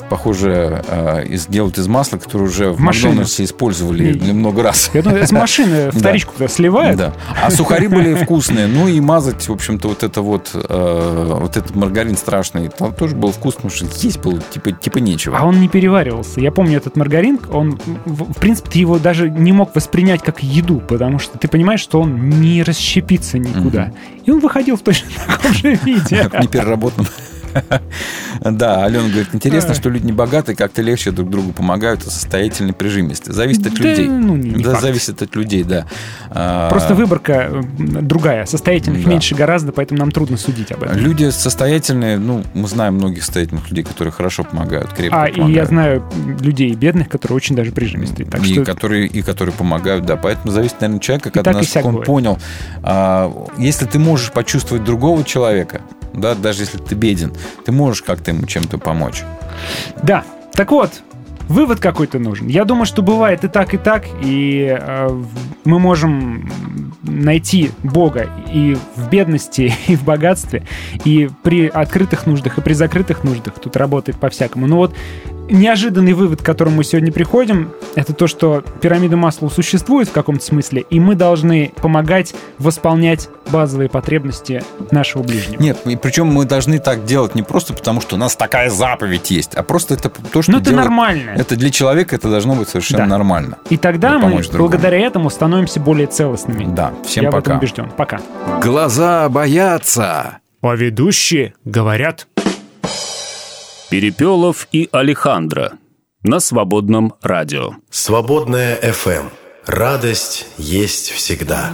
похоже, э, из, делают из масла, который уже в, машинах. Макдональдсе использовали Не- много раз. Я думаю, с машины (laughs) вторичку туда сливают. Да. А сухари были (laughs) вкусные. Ну и мазать, в общем-то, вот это вот, э, вот этот маргарин страшный, там тоже был вкусно, потому что есть было типа, типа нечего. А он не переваривался. Я помню этот маргарин, он, в, принципе, ты его даже не мог воспринять как еду, потому что ты понимаешь, что он не расщепится никуда. И он выходил в точно таком же (laughs) виде. В непереработанном. Да, Алена говорит, интересно, что люди не богатые как-то легче друг другу помогают, а состоятельные прижимистые. Зависит от людей. ну, Да, зависит от людей, да. Просто выборка другая. Состоятельных меньше гораздо, поэтому нам трудно судить об этом. Люди состоятельные, ну, мы знаем многих состоятельных людей, которые хорошо помогают, крепко А, и я знаю людей бедных, которые очень даже прижимистые. И, которые, и которые помогают, да. Поэтому зависит, наверное, человека, как он понял. А, если ты можешь почувствовать другого человека, да, даже если ты беден, ты можешь как-то ему чем-то помочь. Да. Так вот, вывод какой-то нужен. Я думаю, что бывает и так, и так, и э, мы можем найти Бога и в бедности, (laughs) и в богатстве, и при открытых нуждах, и при закрытых нуждах. Тут работает по-всякому. Но вот неожиданный вывод, к которому мы сегодня приходим, это то, что пирамида Маслоу существует в каком-то смысле, и мы должны помогать восполнять базовые потребности нашего ближнего. Нет, и причем мы должны так делать не просто потому, что у нас такая заповедь есть, а просто это то, что Ну, это делает- нормально. Это для человека это должно быть совершенно Да. нормально. И тогда мы другому. благодаря этому становимся более целостными. Да, всем Я в пока. этом убежден. Пока. Глаза боятся. А ведущие говорят. Перепелов и Алехандро на свободном радио. Свободная FM. Радость есть всегда.